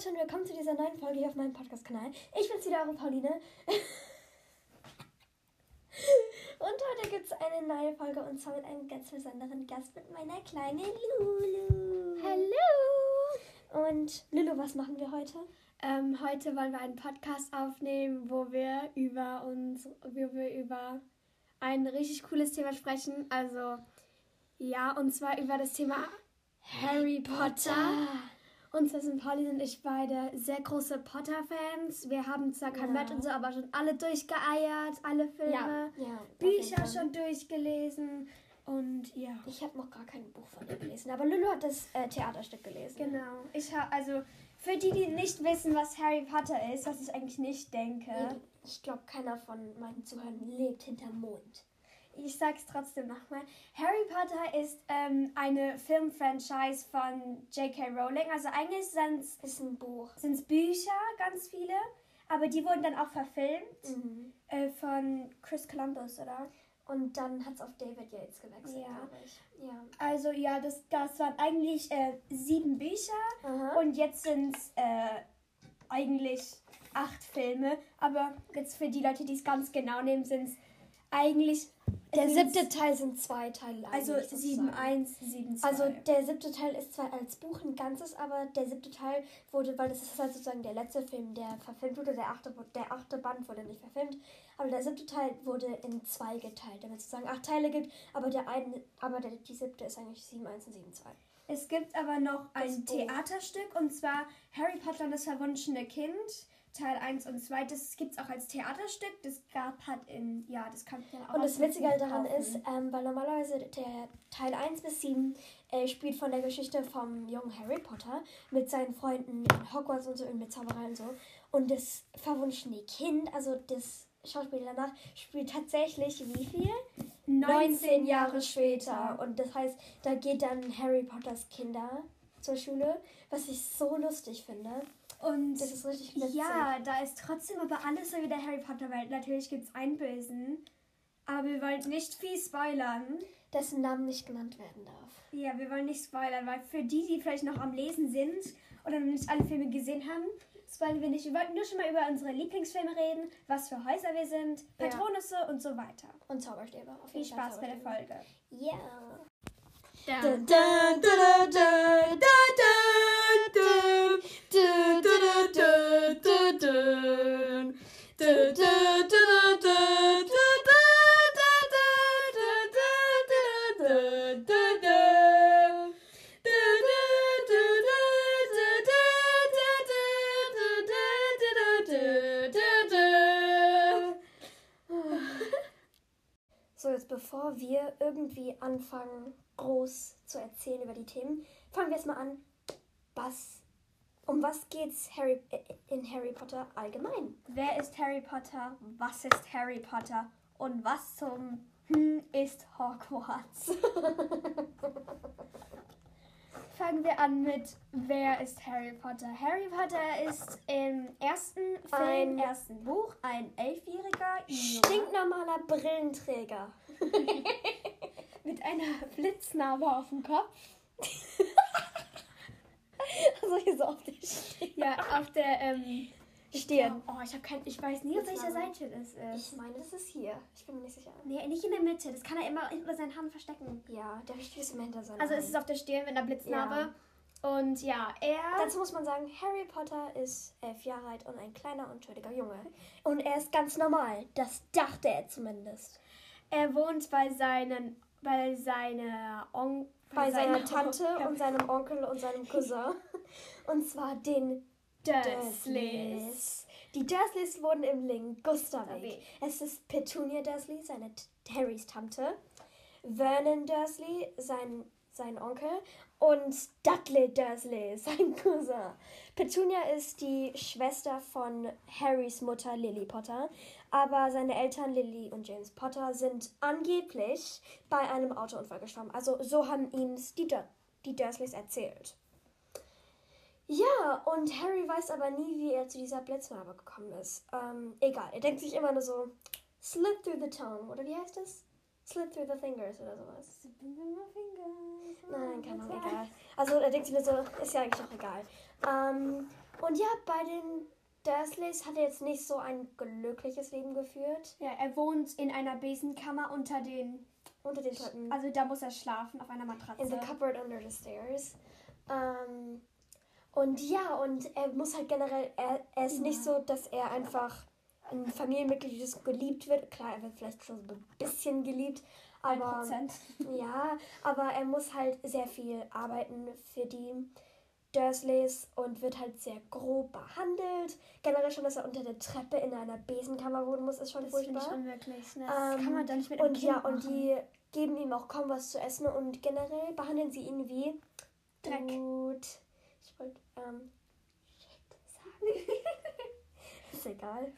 Leute und willkommen zu dieser neuen Folge hier auf meinem Podcast-Kanal. Ich bin's wieder, eure Pauline. und heute gibt es eine neue Folge und zwar mit einem ganz besonderen Gast, mit meiner kleinen Lulu. Hallo! Und Lulu, was machen wir heute? Ähm, heute wollen wir einen Podcast aufnehmen, wo wir über uns, wo wir über ein richtig cooles Thema sprechen. Also ja, und zwar über das Thema Harry Potter. Und zwar sind Pauline und ich beide sehr große Potter-Fans. Wir haben zwar kein Ja. Match und so, aber schon alle durchgeeiert, alle Filme, ja, jeden Bücher schon durchgelesen. Und ja. Ich habe noch gar kein Buch von ihr gelesen, aber Lulu hat das äh, Theaterstück gelesen. Genau. Ich habe also für die, die nicht wissen, was Harry Potter ist, was ich eigentlich nicht denke. Ich glaube, keiner von meinen Zuhörern lebt hinterm Mond. Ich sag's trotzdem nochmal. Harry Potter ist ähm, eine Filmfranchise von J.K. Rowling. Also eigentlich sind's Ist ein Buch. sind's Bücher, ganz viele, aber die wurden dann auch verfilmt Mhm. äh, von Chris Columbus, oder? Und dann hat es auf David Yates gewechselt, Ja. glaube ich. Ja. Also ja, das, das waren eigentlich äh, sieben Bücher Aha. und jetzt sind's äh, eigentlich acht Filme. Aber jetzt für die Leute, die es ganz genau nehmen, sind's eigentlich Der siebte Teil sind zwei Teile. Also eigentlich sozusagen. 7-1, 7-2. Also der siebte Teil ist zwar als Buch ein Ganzes, aber der siebte Teil wurde, weil das ist halt sozusagen der letzte Film, der verfilmt wurde, der achte, der achte Band wurde nicht verfilmt, aber der siebte Teil wurde in zwei geteilt, damit es sozusagen acht Teile gibt, aber der eine, aber der, die siebte ist eigentlich 7-1 und 7-2. Es gibt aber noch ein. Theaterstück und zwar Harry Potter und das verwunschene Kind, Teil 1 und 2. Das gibt es auch als Theaterstück. Das gab hat in, ja, das kann man auch Und das Witzige halt daran kaufen. ist, ähm, weil normalerweise der Teil 1 bis 7 äh, spielt von der Geschichte vom jungen Harry Potter mit seinen Freunden in Hogwarts und so und mit Zauberei und so. Und das verwunschene Kind, also das Schauspiel danach, spielt tatsächlich wie viel? 19 Jahre später. Und das heißt, da geht dann Harry Potters Kinder zur Schule, was ich so lustig finde. Und Das ist richtig witzig. ja, da ist trotzdem aber alles so wie der Harry Potter Welt. Natürlich gibt es einen Bösen, aber wir wollen nicht viel spoilern. Dessen Namen nicht genannt werden darf. Ja, wir wollen nicht spoilern, weil für die, die vielleicht noch am Lesen sind oder noch nicht alle Filme gesehen haben, spoilern wir nicht. Wir wollten nur schon mal über unsere Lieblingsfilme reden, was für Häuser wir sind, Ja. Patronusse und so weiter. Und Zauberstäbe. Auf Viel jeden Fall Spaß bei der. Folge. Ja. Dun, Dun, dun, dun, So, jetzt bevor wir irgendwie anfangen, groß zu erzählen über die Themen, fangen wir erstmal an. Was, um was geht's Harry, in Harry Potter allgemein? Wer ist Harry Potter? Was ist Harry Potter? Und was zum hm ist Hogwarts? Fangen wir an mit Wer ist Harry Potter? Harry Potter ist im ersten Film, Ein- ersten Buch ein elfjähriger Stinknormaler Brillenträger. mit einer Blitznarbe auf dem Kopf. Also hier so auf der Stirn. Ja, auf der ähm, Stirn. Oh, ich habe kein, ich weiß nie, auf welcher. Seite das ist. Ich meine, das ist hier. Ich bin mir nicht sicher. Nee, nicht in der Mitte. Das kann er immer hinter seinen Haaren verstecken. Ja, der steht immer hinter seinem Also es ist auf der Stirn mit einer Blitznarbe. Und ja, er. Dazu muss man sagen, Harry Potter ist elf Jahre alt und ein kleiner, unschuldiger Junge. Und er ist ganz normal. Das dachte er zumindest. Er wohnt bei seinen, bei seiner On Bei seiner Tante und seinem Onkel und seinem Cousin. Und zwar den Dursleys. Die Dursleys wohnen im. Weg. Es ist Petunia Dursley, seine Harrys Tante, Vernon Dursley, sein, sein Onkel und Dudley Dursley, sein Cousin. Petunia ist die Schwester von Harrys Mutter Lily Potter, aber seine Eltern Lily und James Potter sind angeblich bei einem Autounfall gestorben. Also so haben ihnen die, Dur die Dursleys erzählt. Ja, und Harry weiß aber nie, wie er zu dieser Blitznarbe gekommen ist. Ähm, egal, er denkt sich immer nur so, slip through the tongue, oder wie heißt das? Slip through the fingers oder sowas. Nein, keine Ahnung, egal. Also er denkt sich nur so, ist ja eigentlich auch egal. Ähm, Und ja, bei den Dursleys hat jetzt nicht so ein glückliches Leben geführt. Ja, er wohnt in einer Besenkammer unter den. Unter den Treppen. Also da muss er schlafen, auf einer Matratze. In the cupboard under the stairs. Ähm, und ja, und er muss halt generell, er, er ist nicht so, dass er einfach ein Familienmitglied ist, geliebt wird. Klar, er wird vielleicht schon so ein bisschen geliebt, aber 1%. ja, aber er muss halt sehr viel arbeiten für die Dursleys und wird halt sehr grob behandelt. Generell schon, dass er unter der Treppe in einer Besenkammer wohnen muss, ist schon Das furchtbar. unmöglich. Ne? Das Ähm, kann man doch nicht mit Und Kind ja, und machen. die geben ihm auch kaum was zu essen und generell behandeln sie ihn wie Dreck. Gut. Ich wollte ähm, Shit sagen. ist egal.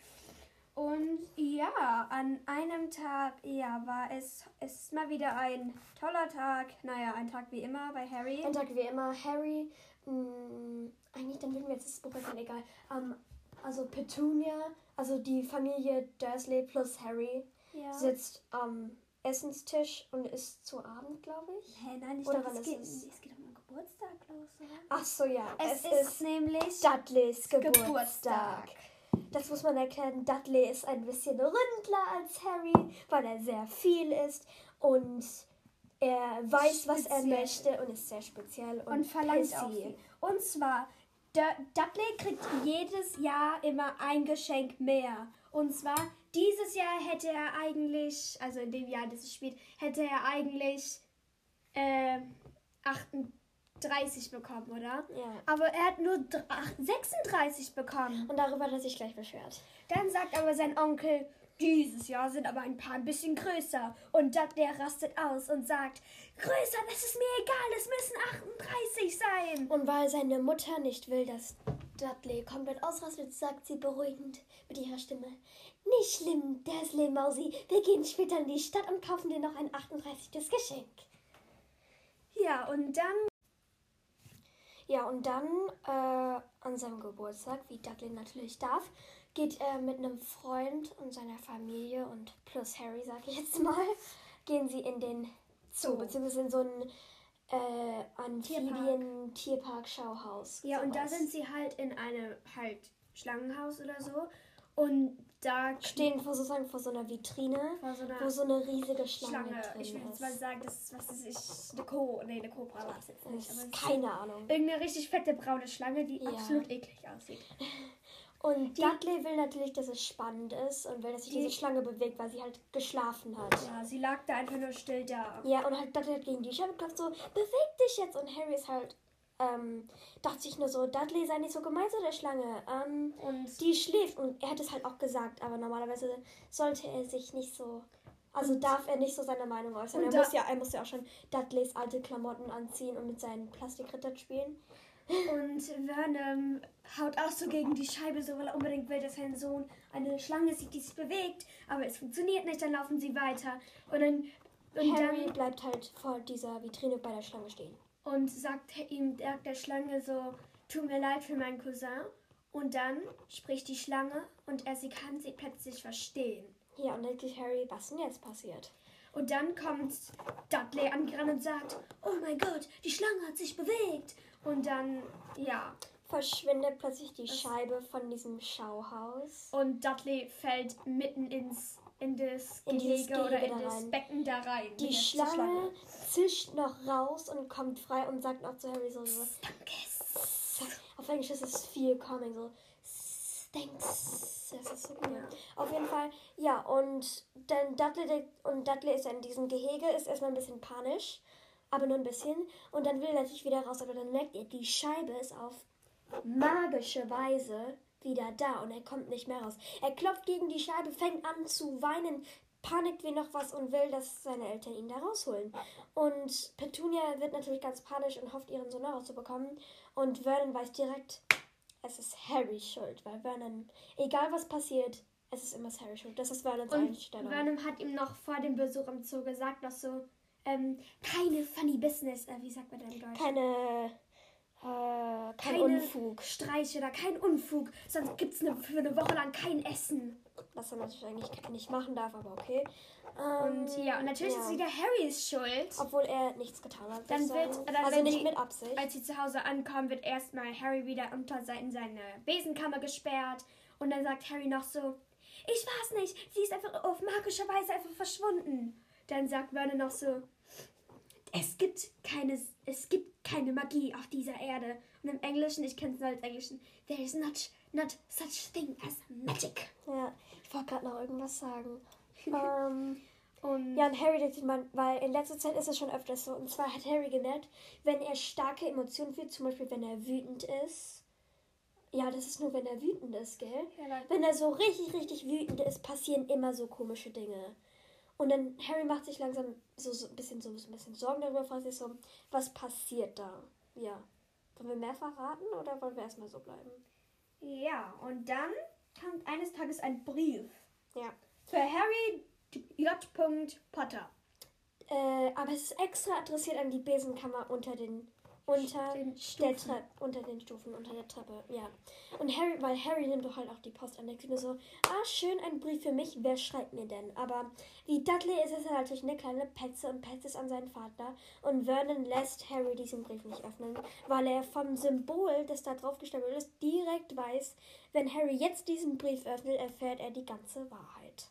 Und ja, an einem Tag, ja, war es, es ist mal wieder ein toller Tag. Naja, ein Tag wie immer bei Harry. Ein Tag wie immer, Harry, mh, eigentlich, dann würden wir jetzt das Buch wechseln, egal. Ähm, also Petunia, also die Familie Dursley plus Harry ja. sitzt am Essenstisch und isst zu Abend, glaube ich. Hä, nein, ich glaube, es ist geht, es? geht um einen Geburtstag los, oder? Ach so, ja. Es, Es, ist, nämlich Dudleys Geburtstag. Geburtstag. Das muss man erklären. Dudley ist ein bisschen ründler als Harry, weil er sehr viel ist und er weiß, was er möchte und ist sehr speziell und, und verlangt pissy. auch viel. Und zwar, Dudley kriegt jedes Jahr immer ein Geschenk mehr. Und zwar, dieses Jahr hätte er eigentlich, also in dem Jahr, das es spielt, hätte er eigentlich äh, 38 bekommen, oder? Ja. Aber er hat nur dr- ach, 36 bekommen. Und darüber hat er sich gleich beschwert. Dann sagt aber sein Onkel, dieses Jahr sind aber ein paar ein bisschen größer. Und Dudley rastet aus und sagt, größer, das ist mir egal, es müssen 38 sein. Und weil seine Mutter nicht will, dass Dudley komplett ausrastet, sagt sie beruhigend mit ihrer Stimme: Nicht schlimm, Dursley Mausi. Wir gehen später in die Stadt und kaufen dir noch ein 38. Geschenk. Ja, und dann Ja, und dann äh, an seinem Geburtstag, wie Dudley natürlich darf, geht er mit einem Freund und seiner Familie und plus Harry, sag ich jetzt mal, gehen sie in den Zoo, Zoo. beziehungsweise in so ein äh, Amphibien-Tierpark-Schauhaus. Ja, und da sowas. sind sie halt in einem halt Schlangenhaus oder so. Und da stehen vor sozusagen vor so einer Vitrine, vor so einer wo so eine riesige Schlange, Schlange. drin Ich will jetzt mal sagen, das ist, was ist ich, eine Co. Nee, eine Cobra war es jetzt nicht. Keine Ahnung. irgendeine richtig fette braune Schlange, die Ja. absolut eklig aussieht. Und Dudley will natürlich, dass es spannend ist und will, dass sich Die- diese Schlange bewegt, weil sie halt geschlafen hat. Ja, sie lag da einfach nur still da. Ja, und halt Dudley hat gegen die Scheibe geklopft, so, beweg dich jetzt. Und Harry ist halt, ähm, dachte sich nur so, Dudley sei nicht so gemein zu der Schlange. Ähm, Und die schläft und er hat es halt auch gesagt, aber normalerweise sollte er sich nicht so, also darf er nicht so seine Meinung äußern. Er muss, ja, er muss ja auch schon Dudleys alte Klamotten anziehen und mit seinen Plastikrittern spielen. Und Vernon haut auch so gegen die Scheibe, so weil er unbedingt will, dass sein Sohn eine Schlange sieht, die sich bewegt. Aber es funktioniert nicht, dann laufen sie weiter. Und dann, und Harry dann bleibt halt vor dieser Vitrine bei der Schlange stehen. und sagt ihm sagt der Schlange so, tut mir leid für meinen Cousin. Und dann spricht die Schlange und er sie kann sie plötzlich verstehen. Ja, und dann denkt Harry, was denn jetzt passiert? Und dann kommt Dudley angerannt und sagt, oh mein Gott, die Schlange hat sich bewegt. Und dann, ja, Verschwindet plötzlich die Scheibe von diesem Schauhaus. Und Dudley fällt mitten ins in das In Gehege oder in da das rein. Becken da rein. Die der Schlange zischt noch raus und kommt frei und sagt noch zu Harry so, so auf Englisch ist es viel coming, so thanks. Das ist so gut. Ja. Auf jeden Fall, ja, und dann Dudley und Dudley ist in diesem Gehege, ist erstmal ein bisschen panisch, aber nur ein bisschen. Und dann will er natürlich wieder raus, aber dann merkt er, die Scheibe ist auf magische Weise wieder da und er kommt nicht mehr raus. Er klopft gegen die Scheibe, fängt an zu weinen, panikt wie noch was und will, dass seine Eltern ihn da rausholen. Und Petunia wird natürlich ganz panisch und hofft, ihren Sohn rauszubekommen. Und Vernon weiß direkt, es ist Harrys Schuld, weil Vernon, egal was passiert, es ist immer Harrys Schuld. Das ist Vernons Und Einstellung. Vernon hat ihm noch vor dem Besuch im Zoo gesagt, noch so, ähm, keine funny business, äh, wie sagt man denn im Deutsch? Keine, Äh, kein keine Unfug. Streiche oder kein Unfug. Sonst gibt es eine, für eine Woche lang kein Essen. Was er natürlich eigentlich nicht machen darf, aber okay. Und Ähm, ja, und natürlich ja. ist wieder Harrys Schuld. Obwohl er nichts getan hat. Dann wird- sagen. dann also nicht die- mit Absicht. Als sie zu Hause ankommen, wird erstmal Harry wieder unter se- in seine Besenkammer gesperrt. Und dann sagt Harry noch so, ich weiß nicht, sie ist einfach auf magische Weise einfach verschwunden. Dann sagt Vernon noch so, es gibt keine, es gibt keine Magie auf dieser Erde. Und im Englischen, ich kenne es nur als Englischen, there is not, not such thing as magic. Ja, ich wollte gerade noch irgendwas sagen. ähm, Und ja, und Harry, das sieht man, weil in letzter Zeit ist es schon öfters so. Und zwar hat Harry gemerkt, wenn er starke Emotionen fühlt, zum Beispiel wenn er wütend ist. Ja, das ist nur, wenn er wütend ist, gell? Ja, Wenn er so richtig, richtig wütend ist, passieren immer so komische Dinge. Und dann Harry macht sich langsam so, so ein bisschen so ein bisschen Sorgen darüber, fragt sich so, was passiert da? Ja. Wollen wir mehr verraten oder wollen wir erstmal so bleiben? ja, und dann kommt eines Tages ein Brief Ja. für Harry J. Potter. Äh, aber es ist extra adressiert an die Besenkammer unter den unter Den der Stufen. Treppe, unter den Stufen, unter der Treppe, ja. Und Harry, weil Harry nimmt doch halt auch die Post an, sich nur so, ah, schön, ein Brief für mich, wer schreibt mir denn? Aber wie Dudley ist es natürlich eine kleine Petze und petzt es an seinen Vater. Und Vernon lässt Harry diesen Brief nicht öffnen, weil er vom Symbol, das da drauf gestempelt ist, direkt weiß, wenn Harry jetzt diesen Brief öffnet, erfährt er die ganze Wahrheit.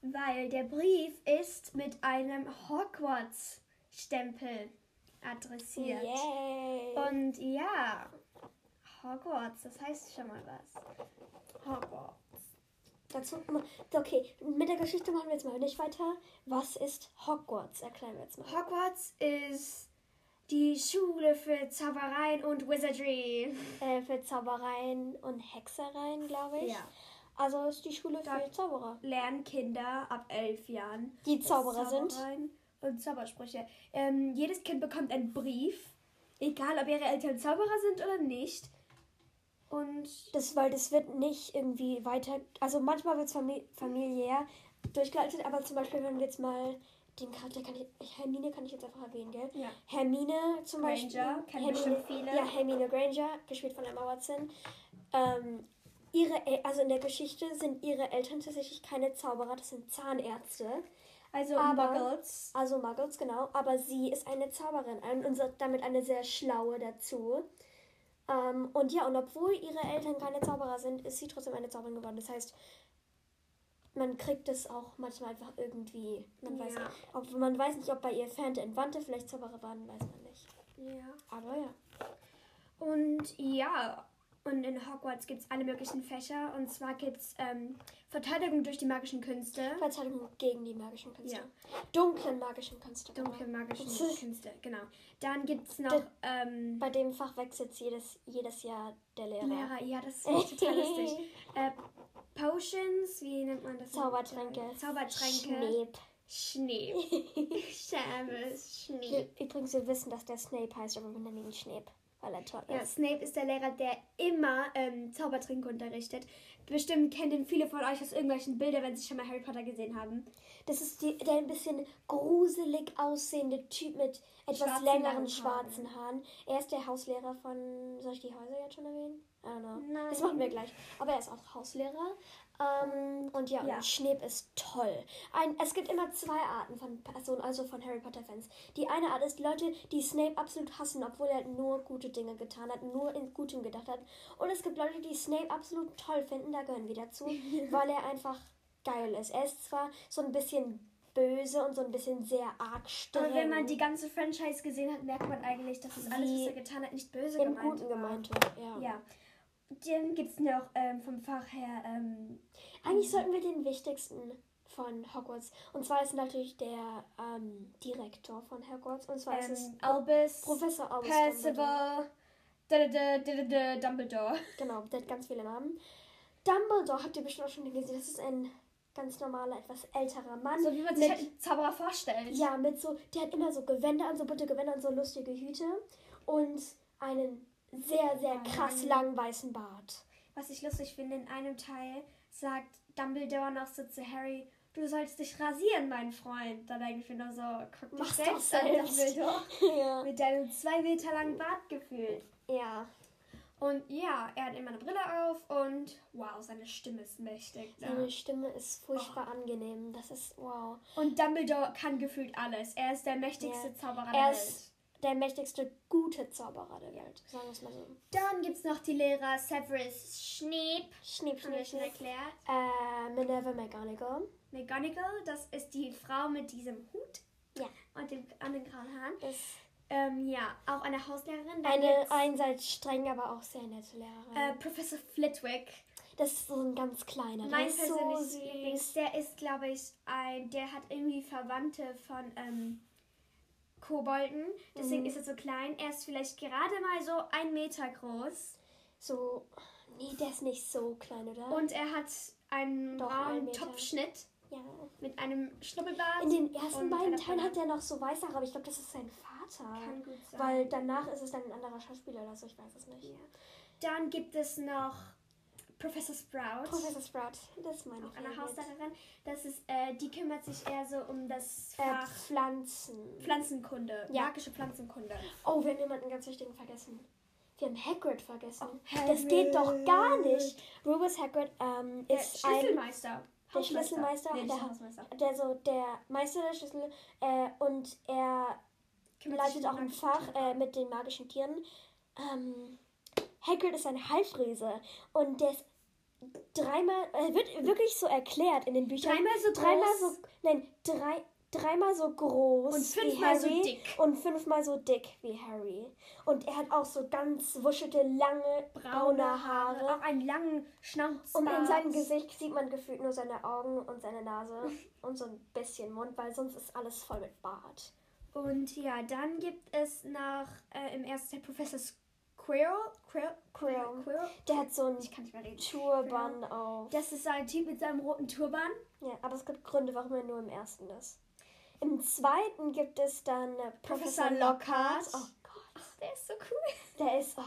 Weil der Brief ist mit einem Hogwarts-Stempel adressiert. Yay! Und ja, Hogwarts, das heißt schon mal was. Hogwarts. Dazu, okay, mit der Geschichte machen wir jetzt mal nicht weiter. Was ist Hogwarts? Erklären wir jetzt mal. Hogwarts ist die Schule für Zaubereien und Wizardry. Äh, für Zaubereien und Hexereien, glaube ich. Ja. Also ist die Schule für Da- Zauberer. Lernen Kinder ab elf Jahren. Die Zauberer sind. Und Zaubersprüche. Ähm, jedes Kind bekommt einen Brief, egal ob ihre Eltern Zauberer sind oder nicht. Und Das, weil das wird nicht irgendwie weiter. Also manchmal wird es famili familiär durchgeleitet, aber zum Beispiel, wenn wir jetzt mal den Charakter kann ich. Hermine kann ich jetzt einfach erwähnen, gell? ja. Hermine zum Granger, Beispiel. Hermine, bestimmt viele. Ja, Hermine Granger, gespielt von Emma Watson. Ähm, ihre, El- also in der Geschichte sind ihre Eltern tatsächlich keine Zauberer, das sind Zahnärzte. Also Aber- Muggles. Also Muggles, genau. Aber sie ist eine Zauberin und damit eine sehr schlaue dazu. Ähm, und ja, und obwohl ihre Eltern keine Zauberer sind, ist sie trotzdem eine Zauberin geworden. Das heißt, man kriegt es auch manchmal einfach irgendwie. Man, weiß, Ja. ob, man weiß nicht, ob bei ihr Fernte Entwandte vielleicht Zauberer waren, weiß man nicht. Ja. Aber ja. Und ja, und in Hogwarts gibt es alle möglichen Fächer. Und zwar gibt es ähm, Verteidigung durch die magischen Künste. Verteidigung gegen die magischen Künste. Ja. Dunklen magischen Künste. Dunkle genau. magischen Künste, genau. Dann gibt es noch Das- ähm, Bei dem Fach wechselt jedes, jedes Jahr der Lehrer. Lehrer. Ja, das ist total lustig. Äh, Potions, wie nennt man das? Zaubertränke. Zaubertränke. Schneep. Schneep. Seamus Schneep. Übrigens, wir wissen, dass der Snape heißt, aber wir nennen ihn Schneep, weil er toll Ja, ist. Snape ist der Lehrer, der immer ähm, Zaubertränke unterrichtet. Bestimmt kennen den viele von euch aus irgendwelchen Bildern, wenn sie schon mal Harry Potter gesehen haben. Das ist die, der ein bisschen gruselig aussehende Typ mit etwas Schwarzen, längeren schwarzen Haaren. Er ist der Hauslehrer von. Soll ich die Häuser jetzt schon erwähnen? I don't know. Nein. Das machen wir gleich. Aber er ist auch Hauslehrer. Ähm, und ja, Ja. und Schneep ist toll. Ein, es gibt immer zwei Arten von Personen, also von Harry Potter-Fans. Die eine Art ist Leute, die Snape absolut hassen, obwohl er nur gute Dinge getan hat, nur in Gutem gedacht hat. Und es gibt Leute, die Snape absolut toll finden, da gehören wir dazu, weil er einfach geil ist. Er ist zwar so ein bisschen böse und so ein bisschen sehr arg streng. Aber wenn man die ganze Franchise gesehen hat, merkt man eigentlich, dass das alles, was er getan hat, nicht böse gemeint Guten war. gemeint hat. Ja. Ja. Dann gibt es noch ähm, vom Fach her ähm, Eigentlich sollten wir den wichtigsten von Hogwarts. Und zwar ist natürlich der ähm, Direktor von Hogwarts. Und zwar ist es ähm, Albus, Professor Albus Dumbledore. Percival, da, Dumbledore. Genau, der hat ganz viele Namen. Dumbledore habt ihr bestimmt auch schon gesehen. Das ist ein ganz normaler, etwas älterer Mann. So wie man sich mit, halt Zauberer vorstellt. Ja, mit so, der hat immer so Gewänder an, so bunte Gewänder und so lustige Hüte. Und einen sehr, sehr krass langen weißen Bart. Was ich lustig finde, in einem Teil sagt Dumbledore noch so zu Harry, du sollst dich rasieren, mein Freund. Da denke ich mir nur so, guck dich Mach's selbst, an, selbst. Dumbledore. ja. Mit deinem zwei Meter langen Bart gefühlt. Ja. Und ja, er hat immer eine Brille auf und wow, seine Stimme ist mächtig. Ne? Seine Stimme ist furchtbar angenehm. Das ist wow. Und Dumbledore kann gefühlt alles. Er ist der mächtigste Ja. Zauberer Er der Welt. ist der mächtigste gute Zauberer der Welt. Sagen wir es mal so. Dann gibt es noch die Lehrer Severus Haben wir schnipp, schon erklärt. Äh, Minerva McGonagall. McGonagall, das ist die Frau mit diesem Hut Ja. und dem, an den grauen Haaren. Ist Ähm, ja, auch eine Hauslehrerin. Dann eine einerseits streng, aber auch sehr nette Lehrerin. äh, Professor Flitwick. das ist so ein ganz kleiner. Mein ist so persönliches Lieblings. süß. Der ist, glaube ich, ein, der hat irgendwie Verwandte von ähm, Kobolden. Deswegen Mhm. ist er so klein. Er ist vielleicht gerade mal so ein Meter groß. So, nee, der ist nicht so klein, oder? Und er hat einen Doch, braunen. Topfschnitt ja. mit einem Schnubbelbart. In den ersten beiden Teilen hat er noch so weiße Haare, aber ich glaube, das ist sein Vater. Sein. Weil danach ist es dann ein anderer Schauspieler oder so, ich weiß es nicht. Ja. Dann gibt es noch Professor Sprout. Professor Sprout, das ist meine auch eine. Hauslehrerin. Das ist, äh, die kümmert sich eher so um das Äh, Fach Pflanzen. Pflanzenkunde, Ja. magische Pflanzenkunde. Oh, wir haben jemanden ganz wichtigen vergessen. Wir haben Hagrid vergessen. Oh, Das geht doch gar Hagrid. nicht. Rubus Hagrid ähm, Der ist ein, Schlüsselmeister. der Schlüsselmeister, Nee, der, der der so der Meister der Schlüssel äh, und er Leitet auch ein Fach äh, mit den magischen Tieren. Ähm, Hagrid ist ein Halbriese und der ist dreimal, äh, wird wirklich so erklärt in den Büchern. Dreimal so Dreimal groß. so, nein, drei, dreimal so groß Und wie fünfmal so Harry dick. und fünfmal so dick wie Harry. Und er hat auch so ganz wuschelte, lange, braune Haare. Auch einen langen Schnauz. Und in seinem Gesicht sieht man gefühlt nur seine Augen und seine Nase und so ein bisschen Mund, weil sonst ist alles voll mit Bart. Und ja, dann gibt es noch äh, im ersten Teil Professor Quirrell. Quirrell? Quirrell. Quirrell? Der hat so einen Ich kann nicht mehr reden. Turban auf. Das ist ein Typ mit seinem roten Turban. Ja, aber es gibt Gründe, warum er nur im ersten ist. Im zweiten gibt es dann äh, Professor, Professor Lockhart. Oh Gott. Ach, der ist so cool. Der ist. Oh,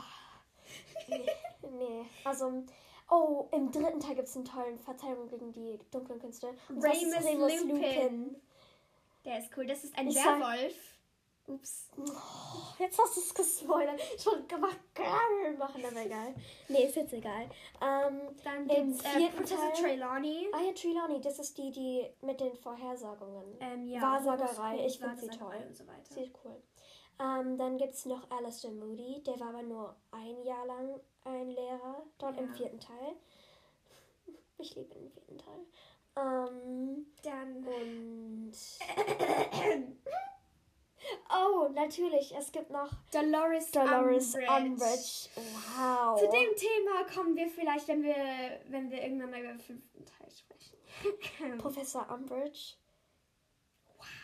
nee, nee. Also. Oh, im dritten Teil gibt es einen tollen Verteidigung gegen die dunklen Künste. Ist Remus Lupin. Der ist cool. Das ist ein Ich sag- Werwolf. Ups. Oh, jetzt hast du es gespoilert. Ich wollte gemacht machen, aber egal. Nee, ist jetzt egal. Ähm, Dann Im gibt es äh, Professor Teil- Trelawney. ah ja, Trelawney, das ist die, die mit den Vorhersagungen. Ähm, ja, Wahrsagerei, ich find sie toll. Und so weiter. Sie ist cool. Ähm, dann gibt es noch Alistair Moody, der war aber nur ein Jahr lang ein Lehrer, dort im Ja. vierten Teil. Ich liebe den vierten Teil. Ähm, Dann und. oh, natürlich, es gibt noch Dolores, Dolores Umbridge. Wow. Zu dem Thema kommen wir vielleicht, wenn wir, wenn wir irgendwann mal über den fünften Teil sprechen. Professor Umbridge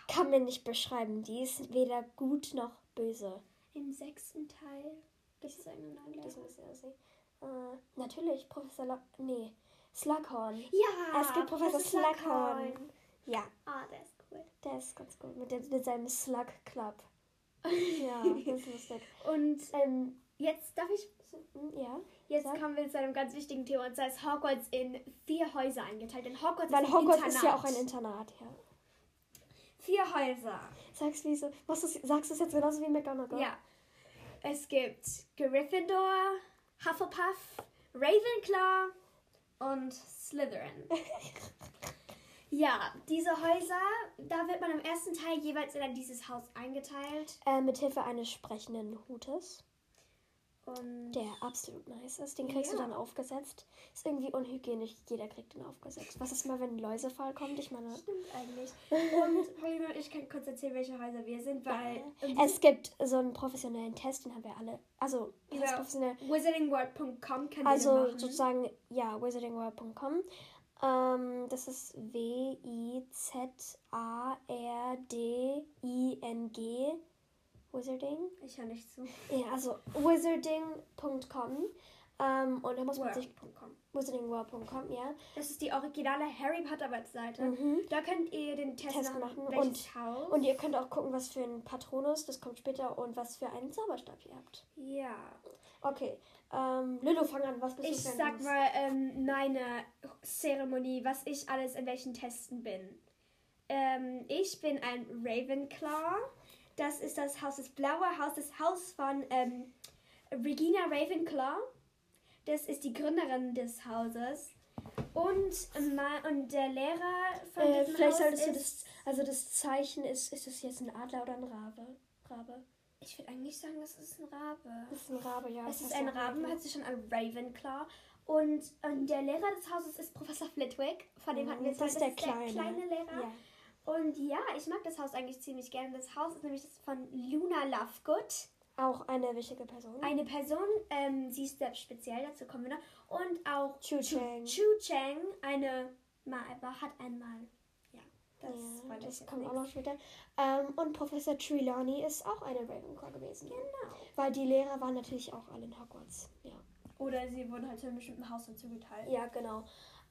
kann mir nicht beschreiben. Die ist weder gut noch böse. Im sechsten Teil gibt es Das muss ja sehen. Äh, natürlich, Professor Lock. Nee, Slughorn. Ja, es gibt Professor Slughorn. Ja, Ah, der ist cool. der ist ganz gut. Mit, dem- mit seinem Slug Club. Ja, das ist lustig. Und Ähm, jetzt darf ich. ja. Jetzt Sag. kommen wir zu einem ganz wichtigen Thema und zwar ist Hogwarts in vier Häuser eingeteilt. Denn Hogwarts Weil ist ein Hogwarts Internat. ist ja auch ein Internat, ja. Vier Häuser. Sag's wie so. Was du, sagst du es jetzt genauso wie McGonagall? Ja. Es gibt Gryffindor, Hufflepuff, Ravenclaw und Slytherin. ja, diese Häuser, da wird man im ersten Teil jeweils in dieses Haus eingeteilt. Äh, mit Hilfe eines sprechenden Hutes, Und der absolut nice ist. Den kriegst du Ja. dann aufgesetzt. Ist irgendwie unhygienisch. Jeder kriegt den aufgesetzt. Was ist mal, wenn ein Läusefall kommt? Ich meine. stimmt eigentlich. Und ich kann kurz erzählen, welche Häuser wir sind, weil Es gibt so einen professionellen Test, den haben wir alle. Also, Ja. professionell? wizardingworld.com kann Also sozusagen, ja, wizardingworld.com. Ähm, das ist W-I-Z-A-R-D-I-N-G. Wizarding. Ich höre nicht zu. Ja, also wizarding.com. Ähm, und da muss man sich World.com. wizardingworld.com, ja. Das ist die originale Harry Potter Webseite. Mhm. Da könnt ihr den Test, Test machen. Welches Haus? Und ihr könnt auch gucken, was für ein Patronus, das kommt später, und was für einen Zauberstab ihr habt. ja. Okay. Ähm, Lilo, fang an. Was bist Ich du ein sag mal ähm, meine Zeremonie, was ich alles in welchen Testen bin. Ähm, ich bin ein Ravenclaw. Das ist das Haus, das blaue Haus, das Haus von ähm, Regina Ravenclaw. Das ist die Gründerin des Hauses. Und, ma- und der Lehrer von Äh, diesem vielleicht Haus solltest du das, also das Zeichen ist, ist es jetzt ein Adler oder ein Rabe? Rabe. Ich würde eigentlich sagen, das ist ein Rabe. Das ist ein Rabe, ja. Es das ist ein gesagt. hört sich schon an Ravenclaw. Und, und der Lehrer des Hauses ist Professor Flitwick. Von dem Mhm, hatten wir das ist der kleine. Lehrer. Ja. Und ja, ich mag das Haus eigentlich ziemlich gerne. Das Haus ist nämlich das von Luna Lovegood. Auch eine wichtige Person. Eine Person, ähm, sie ist sehr speziell, dazu kommen wir noch. Und auch Chu Chang. Chu Chang, eine, mal, hat einmal, ja, das ja, das kommt auch noch später. Ähm, und Professor Trelawney ist auch eine Ravenclaw gewesen. Genau. Weil die Lehrer waren natürlich auch alle in Hogwarts. Ja, Oder sie wurden halt zu einem bestimmten Haus dazu geteilt. ja genau.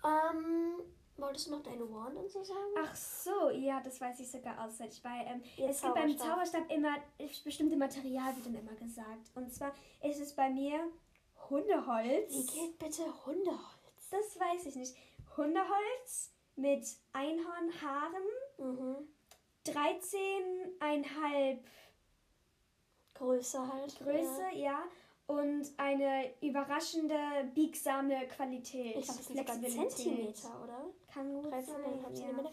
Ähm, wolltest du noch deine Wand und so sagen? Ach so, ja, das weiß ich sogar auswendig, weil ähm, es gibt beim Zauberstab. Immer bestimmte Material, wird dann immer gesagt. Und zwar ist es bei mir Hundeholz. Wie geht bitte Hundeholz? Das weiß ich nicht. Hundeholz mit Einhornhaaren, Mhm. 13,5 Größe halt. Größe, ja. Und eine überraschende, biegsame Qualität. Ja. Ich glaube, das Flexibilität. Zentimeter, oder? Kann gut 13,5 sein, ja. Zentimeter.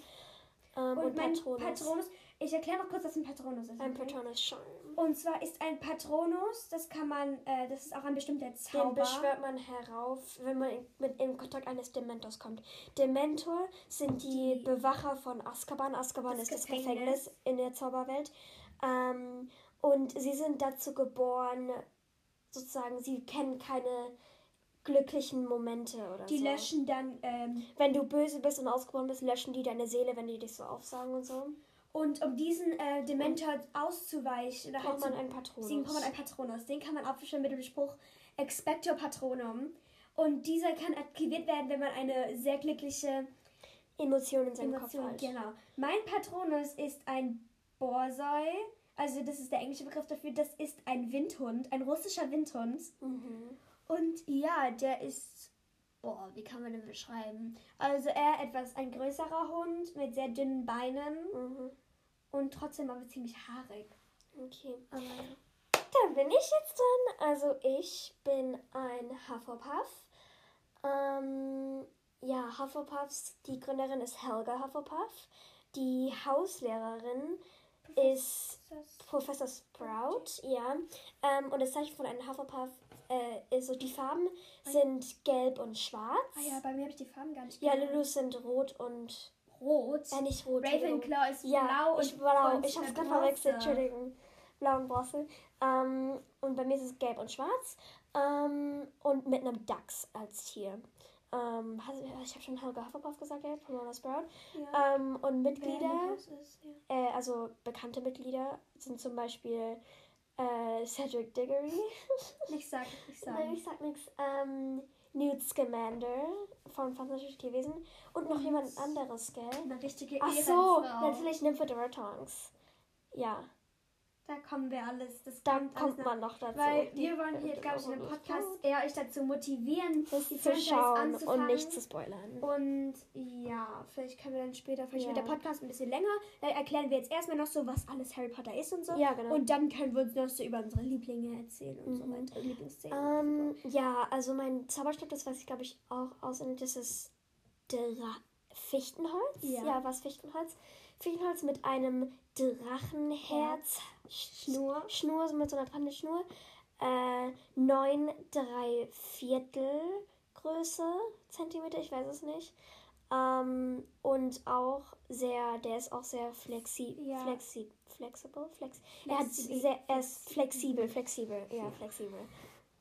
Ähm, Und, und, mein Patronus. Patronus. Ich erkläre noch kurz, was ein Patronus ist. Ein okay? Patronus Charm. Und zwar ist ein Patronus, das kann man, äh, das ist auch ein bestimmter Den Zauber. beschwört man herauf, wenn man in, mit in Kontakt eines Dementors kommt. Dementor sind die, Die- Bewacher von Azkaban. Azkaban Das ist das Gefängnis. Gefängnis in der Zauberwelt. Ähm, und sie sind dazu geboren, sozusagen, sie kennen keine glücklichen Momente oder die so. löschen dann, ähm, Wenn du böse bist und ausgeboren bist, löschen die deine Seele, wenn die dich so aufsagen und so. und um diesen äh, Dementor auszuweichen, oder Braucht halt man einen Patronus. besiegen, braucht man einen Patronus. Den kann man aufstellen mit dem Spruch Expecto Patronum. Und dieser kann aktiviert werden, wenn man eine sehr glückliche Emotionen in seinem Emotion Kopf halt. Genau. Mein Patronus ist ein Borsoi. Also das ist der englische Begriff dafür. Das ist ein Windhund, ein russischer Windhund. Mhm. Und ja, der ist. Boah, wie kann man den beschreiben? Also er etwas ein größerer Hund mit sehr dünnen Beinen Mhm. und trotzdem aber ziemlich haarig. Okay. Aber ja. Dann bin ich jetzt dran. Also ich bin ein Hufflepuff. Ähm, ja, Hufflepuffs, die Gründerin ist Helga Hufflepuff. Die Hauslehrerin ist Professor Sprout, ja. Ähm, und das Zeichen von einem Hufflepuff äh, ist so, die Farben sind gelb und schwarz. Ah ja, bei mir habe ich die Farben gar nicht Ja, gekannt. Lulus sind rot und. Rot. Äh, nicht rot. Ravenclaw ist Ja, blau und ich, blau. und ich hab's äh, gerade verwechselt, Entschuldigung. Blau und Bronze. Ähm, und bei mir ist es gelb und schwarz. Ähm, und mit einem Dachs als Tier. Ähm, ich habe schon Helga Hufflepuff gesagt, ja, Pomona Sprout. Ja. Ähm, und Mitglieder, ist, ja. äh, also bekannte Mitglieder, sind zum Beispiel äh, Cedric Diggory. Nicht sagen, nicht Nein, sagen. ich sag nichts. Ähm, Newt Scamander von Fantastische Tierwesen. Und noch Und- jemand anderes, gell? Eine richtige Ach so, natürlich Nymphodora Tonks. Ja, Da kommen wir alles. Das da kommt, kommt man noch dazu. Weil Die- wir wollen hier, glaube ich, in dem Podcast eher euch dazu motivieren, das die zu schauen und nicht zu spoilern. Und ja, vielleicht können wir dann später, vielleicht Ja. wird der Podcast ein bisschen länger. Da erklären wir jetzt erstmal noch so, was alles Harry Potter ist und so. Ja, genau. Und dann können wir uns noch so über unsere Lieblinge erzählen und so Mhm. weiter. Lieblingsszenen. Ähm, ja, also mein Zauberstab, das weiß ich glaube ich auch auswendig, das ist Dra Fichtenholz. Ja. was Fichtenholz? Fichtenholz mit einem Drachenherz Schnur, Schnur so mit so einer dran Schnur. Äh, 9 3 Viertel Größe, Zentimeter, ich weiß es nicht. Ähm, und auch sehr, der ist auch sehr flexi Ja. flexi flexibel, flex er, hat sehr, er ist flexibel, flexibel, ja, flexibel.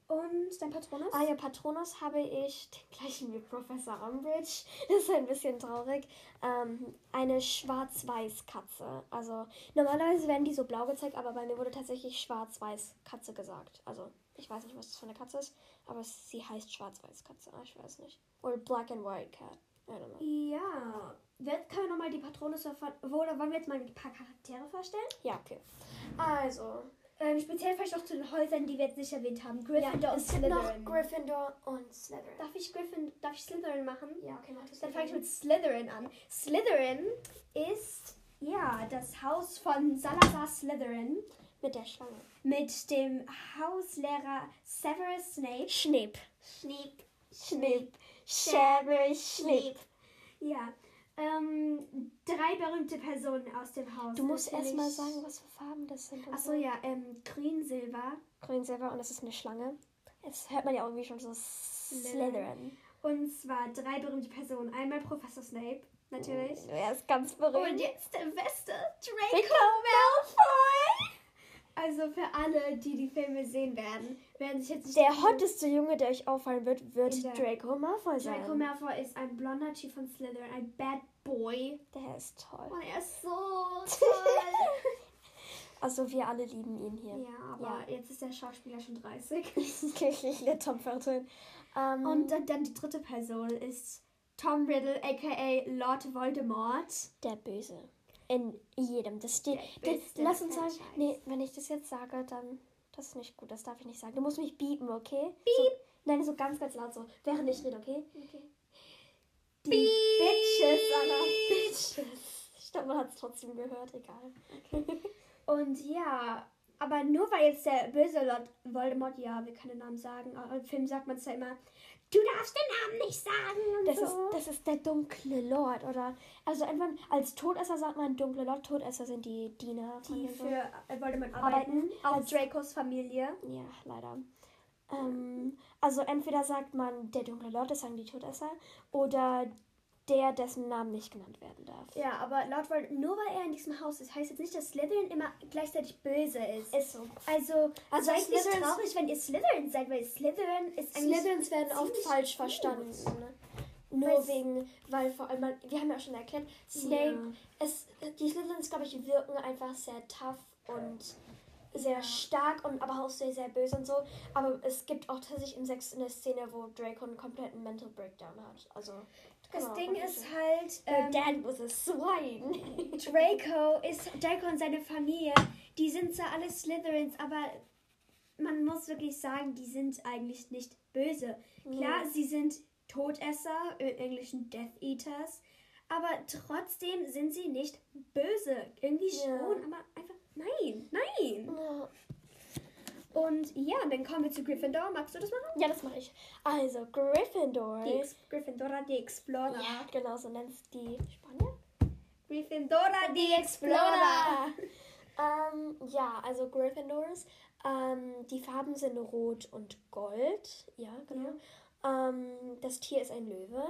Und dein Patronus? Ah ja, Patronus habe ich den gleichen wie Professor Umbridge. Das ist ein bisschen traurig. Ähm, eine Schwarz-Weiß-Katze. Also normalerweise werden die so blau gezeigt, aber bei mir wurde tatsächlich Schwarz-Weiß-Katze gesagt. Also ich weiß nicht, was das für eine Katze ist, aber sie heißt Schwarz-Weiß-Katze. Ah, Ich weiß nicht. Oder Black and White Cat. I don't know. Ja. Wer, können wir nochmal die Patronus oder wollen wir jetzt mal ein paar Charaktere vorstellen? Ja, okay. Also, Ähm, speziell vielleicht noch zu den Häusern, die wir jetzt nicht erwähnt haben. ja, Gryffindor und es gibt noch Slytherin. Gryffindor und Slytherin. Darf ich Gryffindor, darf ich Slytherin machen? Ja, okay, mach das Dann fange ich mit Slytherin an. Slytherin ist ja das Haus von Salazar Slytherin mit der Schlange. mit dem Hauslehrer Severus Snape. Schneep. Schniep. Schneep. Severus Schneep. Ja. Ähm, drei berühmte Personen aus dem Haus. Du musst erst mal Natürlich- sagen, was für Farben das sind. Achso, ja, ähm, Grün, Silber. Grün, Silber und das ist eine Schlange. Jetzt hört man ja irgendwie schon so Slytherin. Und zwar drei berühmte Personen. Einmal Professor Snape, natürlich. Er ist ganz berühmt. Und jetzt der beste Draco Draco Malfoy. Also für alle, die die Filme sehen werden, werden sich jetzt nicht Der hotteste Junge, der euch auffallen wird, wird Draco Malfoy sein. Draco Malfoy ist ein blonder Typ von Slytherin, ein Bad Boy. Der ist toll. Und er ist so toll. Also wir alle lieben ihn hier. ja, aber jetzt ist der Schauspieler schon 30. Kirchlich der Tom Felton. Ähm, Und dann, dann die dritte Person ist Tom Riddle, aka Lord Voldemort. der Böse. In jedem. Das steht. Das, lass uns sagen. Franchise. Nee, wenn ich das jetzt sage, dann. Das ist nicht gut. Das darf ich nicht sagen. Du musst mich biepen, okay? Beep. So, nein, so ganz, ganz laut so. Während ich rede, okay? Die Beep. Bitches, Anna. Bitches. Ich glaube, man hat es trotzdem gehört. Egal. Und ja, aber nur weil jetzt der böse Lord Voldemort, ja, wir können den Namen sagen, aber im Film sagt man es ja immer, du darfst den Namen nicht sagen. Und Das, so. ist, das ist der dunkle Lord, oder? Also einfach als Todesser sagt man dunkle Lord. Todesser sind die Diener die dem für äh, Voldemort Arbeiten. arbeiten, auch Dracos Familie. Ja, leider. Ähm, also entweder sagt man der dunkle Lord, das sagen die Todesser, oder der, dessen Namen nicht genannt werden darf. Ja, aber laut Vold nur weil er in diesem Haus ist, heißt jetzt nicht, dass Slytherin immer gleichzeitig böse ist. Ist so. Also, Also seid nicht traurig, wenn ihr Slytherin seid, weil Slytherin ist eigentlich... Slytherins werden oft falsch gut. verstanden. Ne? Nur Weil's- wegen, weil vor allem, wir haben ja schon erklärt, Snape, es, die Slytherins, glaube ich, wirken einfach sehr tough und sehr stark und aber auch sehr, sehr böse und so. Aber es gibt auch tatsächlich im Sechs eine Szene, wo Draco einen kompletten Mental Breakdown hat. Also, Das genau, Ding ist halt... Ähm, dad was a swine. Draco ist Draco und seine Familie, die sind zwar alle Slytherins, aber man muss wirklich sagen, die sind eigentlich nicht böse. Klar, sie sind Todesser, im Englischen Death Eaters, aber trotzdem sind sie nicht böse. Irgendwie Ja. schon, aber einfach nein, nein. Ja. Und ja, dann kommen wir zu Gryffindor. Magst du das machen? Ja, das mache ich. Also, Gryffindor. Die Ex Gryffindora, die Explorer. ja, genau, so nennt es die Spanier. Gryffindora, die Explorer. Ähm, ja, also Gryffindors. Ähm, die Farben sind rot und gold. Ja, genau. Ähm, das Tier ist ein Löwe.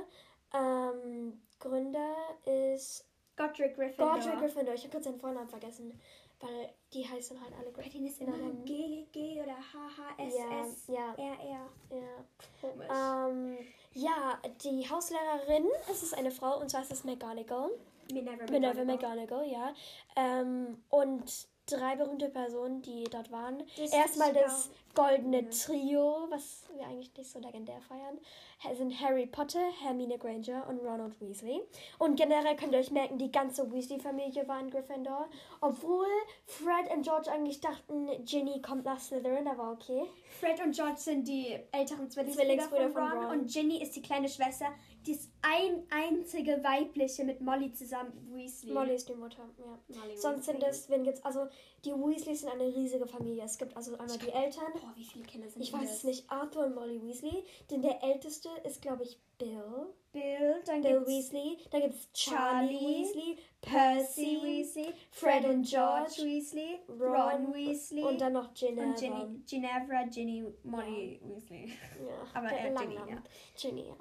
Ähm, Gründer ist Godric Gryffindor. Godric Gryffindor. Ich habe gerade seinen Vornamen vergessen, weil die heißen halt alle Gryffindor. denen ist immer G, G oder H, H, S, Ja, S, ja. R, R. Ja. Komisch. Ähm, ja, die Hauslehrerin, es ist eine Frau und zwar ist es McGonagall. Minerva Minerva McGonagall, ja. Ähm, und drei berühmte Personen, die dort waren. Das Erstmal das goldene Trio, was wir eigentlich nicht so legendär feiern, ha- sind Harry Potter, Hermine Granger und Ronald Weasley. Und generell könnt ihr euch merken, die ganze Weasley-Familie war in Gryffindor. Obwohl Fred und George eigentlich dachten, Ginny kommt nach Slytherin, aber okay. Fred und George sind die älteren Zwillingsbrüder, Zwillingsbrüder von, von Ron. und Ginny ist die kleine Schwester. Die ist ein einzige weibliche mit Molly zusammen, Weasley. Molly ist die Mutter, ja. Molly Sonst sind Weasley. es, wenn jetzt, also die Weasleys sind eine riesige Familie. Es gibt also einmal die Eltern, Boah, wie viele Kinder sind Ich weiß es nicht. Arthur und Molly Weasley. Denn der älteste ist, glaube ich, Bill. Bill, dann Bill gibt's Weasley. Dann gibt es Charlie, Charlie, Weasley, Percy Weasley, Fred und George, Weasley, Ron Ron, Weasley und dann noch Ginevra. und Ginny, Ginevra, Ginny, Molly Weasley. Ja, Aber äh, Ginny, ja. Ginny, ja.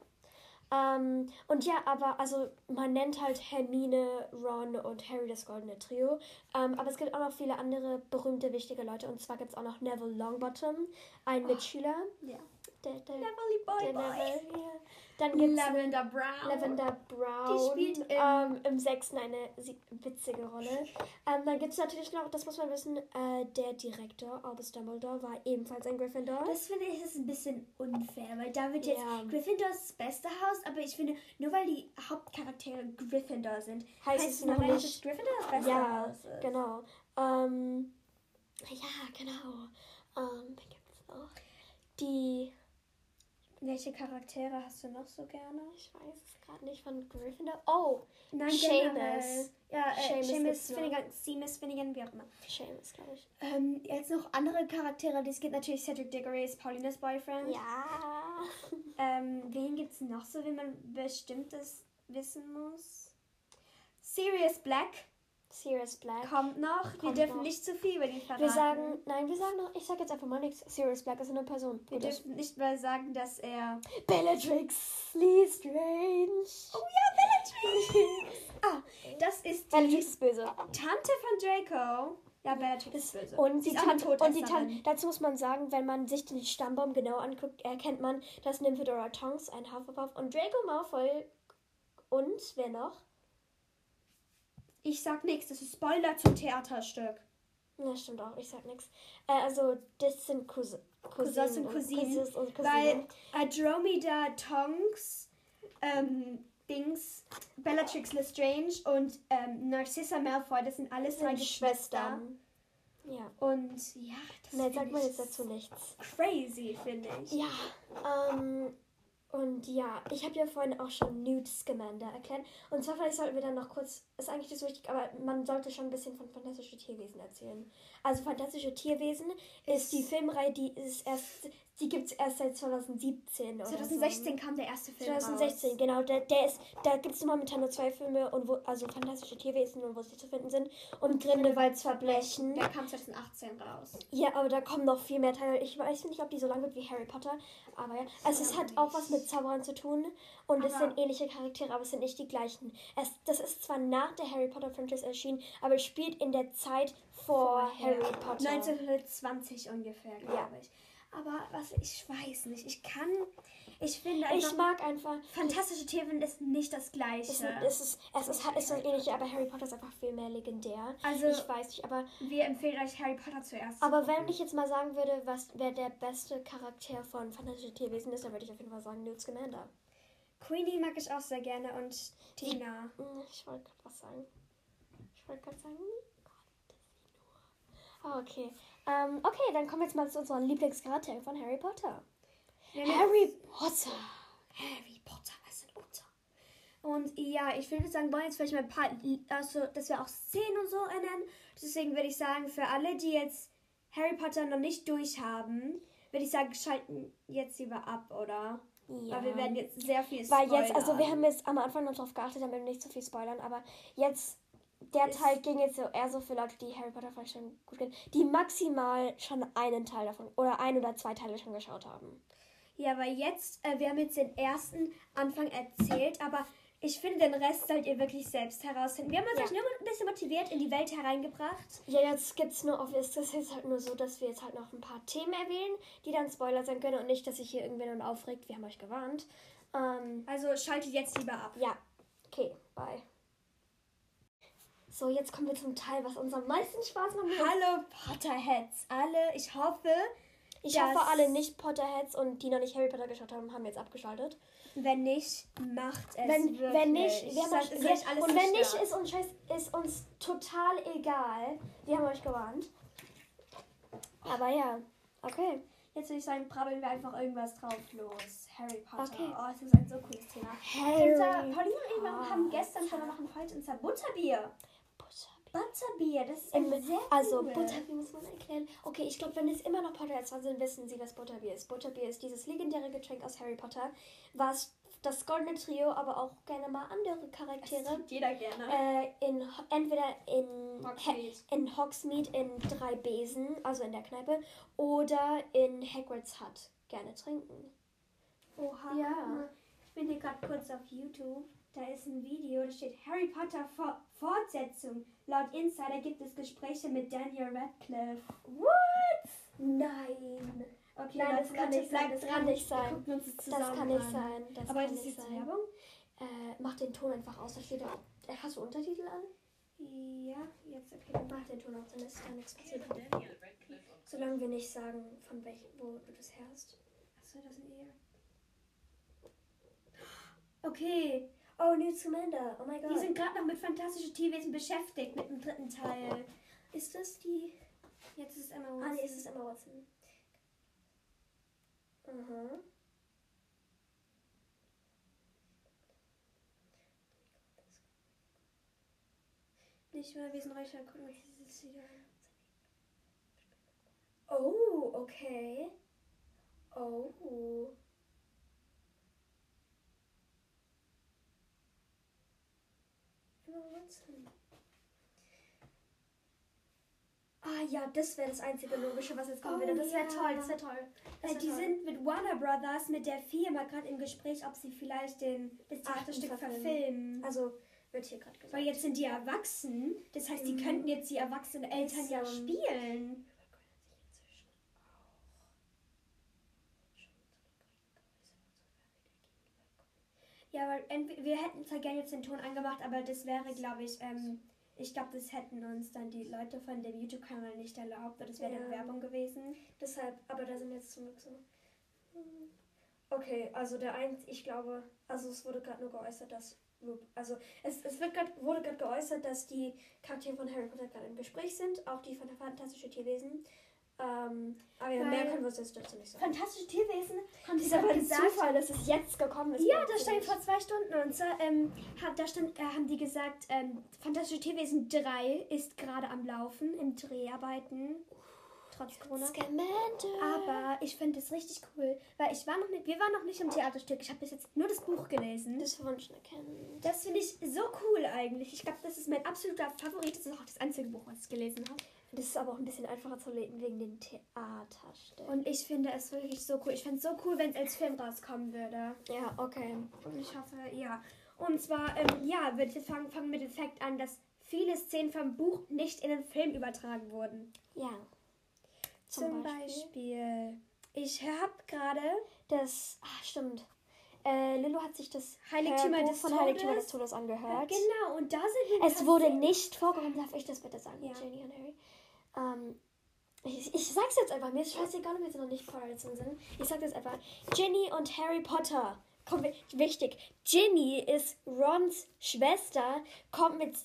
Ähm, und ja, aber also man nennt halt Hermine, Ron und Harry das goldene Trio. Ähm, aber es gibt auch noch viele andere berühmte, wichtige Leute. Und zwar gibt es auch noch Neville Longbottom, ein Oh, Mitschüler. Ja. Der, der, Neville Boy der Boy. Ja. Dann gibt es Lavender Brown. Lavender Brown. Die spielt im- ähm, im sechsten eine witzige Rolle. Ähm, dann gibt es natürlich noch, das muss man wissen, äh, der Direktor, Albus Dumbledore, war ebenfalls ein Gryffindor. Das finde ich ist ein bisschen unfair, weil da wird jetzt Ja. Gryffindor das beste Haus, aber ich finde, nur weil die Hauptcharaktere Gryffindor sind, Heißt heißt es es noch noch nicht, Gryffindor das beste Ja, Haus ist. genau. Ähm, ja, genau. Ähm, wen gibt's noch? Die, Welche Charaktere hast du noch so gerne? ich weiß es gerade nicht von Gryffindor. Oh, Nein, Seamus. Ja, äh, Seamus Finnegan, Seamus Finnegan, wie auch immer. Seamus, glaube ich. Ähm, jetzt noch andere Charaktere, die es gibt natürlich Cedric Diggory ist Paulinas Boyfriend. Ja. Ähm, wen gibt es noch so, wenn man bestimmtes wissen muss? Sirius Black Sirius Black. kommt noch. Wir Kommt dürfen noch. nicht zu viel über die verraten. Wir sagen, nein, wir sagen noch, ich sag jetzt einfach mal nichts. Sirius Black ist eine Person. Wir Gut ist. dürfen nicht mal sagen, dass er. Bellatrix Lestrange. Oh ja, Bellatrix! ah, das ist die Bellatrix ist böse. Tante von Draco. Ja, Bellatrix ist böse. Und die, Tante, und die. Tante, dazu muss man sagen, wenn man sich den Stammbaum genau anguckt, erkennt man, dass Nymphadora Tonks ein Hufflepuff und Draco Malfoy und wer noch? Ich sag nichts, das ist Spoiler zum Theaterstück. Ja, stimmt auch, ich sag nichts. Äh, also, das sind Cousin, Cousins und Cousinen, Weil. Andromeda Tonks, ähm, Dings, Bellatrix Lestrange und ähm, Narcissa Malfoy, das sind alles drei Geschwister. Schwestern. Ja. Und ja, das Nein, find sagt man jetzt dazu nichts. crazy, finde ich. Ja, ähm, und ja, ich habe ja vorhin auch schon Newt Scamander erklärt. Und zwar vielleicht sollten wir dann noch kurz, ist eigentlich nicht so wichtig, aber man sollte schon ein bisschen von Fantastische Tierwesen erzählen. Also Fantastische Tierwesen ist die Filmreihe, die ist erst, die gibt es erst seit 2017 oder 2016 so. kam der erste Film 2016, raus. genau. Der, der ist, da gibt es momentan nur zwei Filme, und wo, also fantastische Tierwesen und wo sie zu finden sind. Und Grindelwalds Verbrechen. Der kam 2018 raus. Ja, aber da kommen noch viel mehr Teile. Ich weiß nicht, ob die so lang wird wie Harry Potter. Aber ja. Also es hat auch was mit Zauberern zu tun. Und es Aber- sind ähnliche Charaktere, aber es sind nicht die gleichen. Es, das ist zwar nach der Harry Potter Franchise erschienen, aber es spielt in der Zeit vor Harry Potter. 1920 ungefähr, glaube ich. Aber was, ich weiß nicht. Ich kann, ich finde einfach, ich mag einfach. fantastische Tierwesen ist nicht das Gleiche. Es, sind- es ist, es ist, es ist das ähnliche, aber Harry Potter ist einfach viel mehr legendär. Also- ich weiß nicht, aber, Wir empfehlen euch Harry Potter zuerst. aber zu wenn ich jetzt mal sagen würde, was wer der beste Charakter von Fantastische Tierwesen ist, dann würde ich auf jeden Fall sagen Newt Scamander. Queenie mag ich auch sehr gerne und Tina. Hm, Ich wollte gerade was sagen. Ich wollte gerade sagen, Gott, das nur. Ah, okay. Ähm, okay, dann kommen wir jetzt mal zu unserem Lieblingscharakter von Harry Potter. Haben Harry Potter. Harry Potter, was sind unter? Und ja, ich würde sagen, wollen jetzt vielleicht mal ein paar, also, dass wir auch Szenen und so ändern. Deswegen würde ich sagen, für alle, die jetzt Harry Potter noch nicht durchhaben, würde ich sagen, schalten jetzt lieber ab, oder? Ja. Weil wir werden jetzt sehr viel Weil jetzt, also wir spoilern. haben jetzt am Anfang noch drauf geachtet, damit wir nicht so viel spoilern, aber jetzt, der Teil ging jetzt so eher so für Leute, die Harry Potter vielleicht schon gut kennen, die maximal schon einen Teil davon oder ein oder zwei Teile schon geschaut haben. Ja, weil jetzt, äh, wir haben jetzt den ersten Anfang erzählt, aber ich finde, den Rest sollt ihr wirklich selbst herausfinden. Wir haben uns Ja. euch nur ein bisschen motiviert in die Welt hereingebracht. Ja, jetzt gibt's nur auf, ist das jetzt halt nur so, dass wir jetzt halt noch ein paar Themen erwähnen, die dann Spoiler sein können und nicht, dass sich hier irgendwer nun aufregt. Wir haben euch gewarnt. Ähm, Also schaltet jetzt lieber ab. ja, okay, bye. So, jetzt kommen wir zum Teil, was uns am meisten Spaß macht. Hallo Potterheads, alle. Ich hoffe, Ich das- hoffe, alle nicht Potterheads und die noch nicht Harry Potter geschaut haben, haben jetzt abgeschaltet. wenn nicht, macht es Wenn, wirklich. wenn nicht, wir haben Sonst euch, wir, alles und wenn nicht, ist uns, scheiß, ist uns total egal. Wir haben euch gewarnt. Aber ja, okay. Jetzt würde ich sagen, brabbeln wir einfach irgendwas drauf los. Harry Potter. Okay. Oh, das ist ein so cooles Thema. Harry Unser, Pauline und ich haben gestern schon noch heute unser Butterbier. Butterbier, das ist ein sehr also cool. Butterbier muss man erklären. Okay, ich glaube, wenn es immer noch Potterheads sind, wissen sie, was Butterbier ist. Butterbier ist dieses legendäre Getränk aus Harry Potter, was das goldene Trio, aber auch gerne mal andere Das Charaktere trinkt jeder gerne. äh, in entweder in Hogsmeade. In Hogsmeade in drei Besen, also in der Kneipe, oder in Hagrid's Hut gerne trinken. Oha. ja. mal. bin hier gerade kurz auf YouTube. Da ist ein Video, da steht Harry Potter For Fortsetzung. Laut Insider gibt es Gespräche mit Daniel Radcliffe. What? Nein. Okay, Nein, das kann nicht sein. bleibt Das kann dran. nicht Wir sein. gucken uns das Das zusammen kann nicht sein. Das Aber kann das ist nicht jetzt sein. Werbung? Äh, mach den Ton einfach aus. Da steht da. Äh, Hast du Untertitel an? Ja, jetzt okay. Dann Mach den Ton aus, dann ist da nichts passiert. Solange wir nicht sagen, von welchem, wo du das hörst. Achso, das sind eher. Okay, Oh, Newt Scamander. Oh mein Gott. die sind gerade noch mit fantastischen Tierwesen beschäftigt, mit dem dritten Teil. ist das die. Jetzt ist Emma Ah, Watson. nee, ist es Emma Watson. Mhm. Nicht mehr Wiesenräucher, gucken wir uns dieses Video an. Oh, okay. Oh. Watson. Ah ja, das wäre das einzige Logische, was jetzt kommen Oh, würde. Das wäre ja. toll, das wäre toll. Das wär die toll. sind mit Warner Brothers, mit der Firma gerade im Gespräch, ob sie vielleicht den, das Theaterstück verfilmen. Also, wird hier gerade gesagt. Weil jetzt sind die erwachsen. Das heißt, die Mhm. könnten jetzt die erwachsenen Eltern ja So. spielen. Weil wir hätten zwar gerne jetzt den Ton angemacht, aber das wäre, glaube ich, ähm, ich glaube, das hätten uns dann die Leute von dem YouTube-Kanal nicht erlaubt, weil das wäre dann Ja. Werbung gewesen. Deshalb, aber da sind jetzt zum Glück so. Okay, also der eins, ich glaube, also es wurde gerade nur geäußert, dass also es, es wird grad, wurde gerade geäußert, dass die Charaktere von Harry Potter gerade im Gespräch sind, auch die von der Fantastische Tierwesen. Ähm, aber ja, mehr können wir uns jetzt dazu nicht sagen. Fantastische Tierwesen haben Das ist aber ein gesagt. Zufall, dass es jetzt gekommen ist. Ja, das stand vor zwei Stunden. Und zwar ähm, hat, da stand, äh, haben die gesagt, ähm, Fantastische Tierwesen 3 ist gerade am Laufen im Dreharbeiten. Trotz Corona. Scamander. Aber ich finde es richtig cool, weil ich war noch nicht, wir waren noch nicht im Theaterstück. Ich habe bis jetzt nur das Buch gelesen. das Wunsch erkennen. Das finde ich so cool eigentlich. Ich glaube, das ist mein absoluter Favorit. Das ist auch das einzige Buch, was ich gelesen habe. Das ist aber auch ein bisschen einfacher zu lesen wegen den Theaterstück. Und ich finde es wirklich so cool. Ich fände es so cool, wenn es als Film rauskommen würde. ja, okay. Und ich hoffe, ja. Und zwar, ähm, ja, würde ich jetzt fangen, fangen mit dem Fakt an, dass viele Szenen vom Buch nicht in den Film übertragen wurden. Ja. Zum, Beispiel. Ich habe gerade Das, ah, stimmt. Äh, Lillo hat sich das Heiligtümer des von Heiligtümer Todes. des Todes angehört. genau und da sind ein Es wurde nicht vorgekommen, darf ich das bitte sagen, Ja. Jenny und Harry? Ähm, ich, ich sag's jetzt einfach, mir ist scheißegal, ob jetzt noch nicht vorgelesen sind. Ich sag jetzt einfach, Ginny und Harry Potter. Komm, wi- wichtig, Ginny ist Rons Schwester, kommt mit,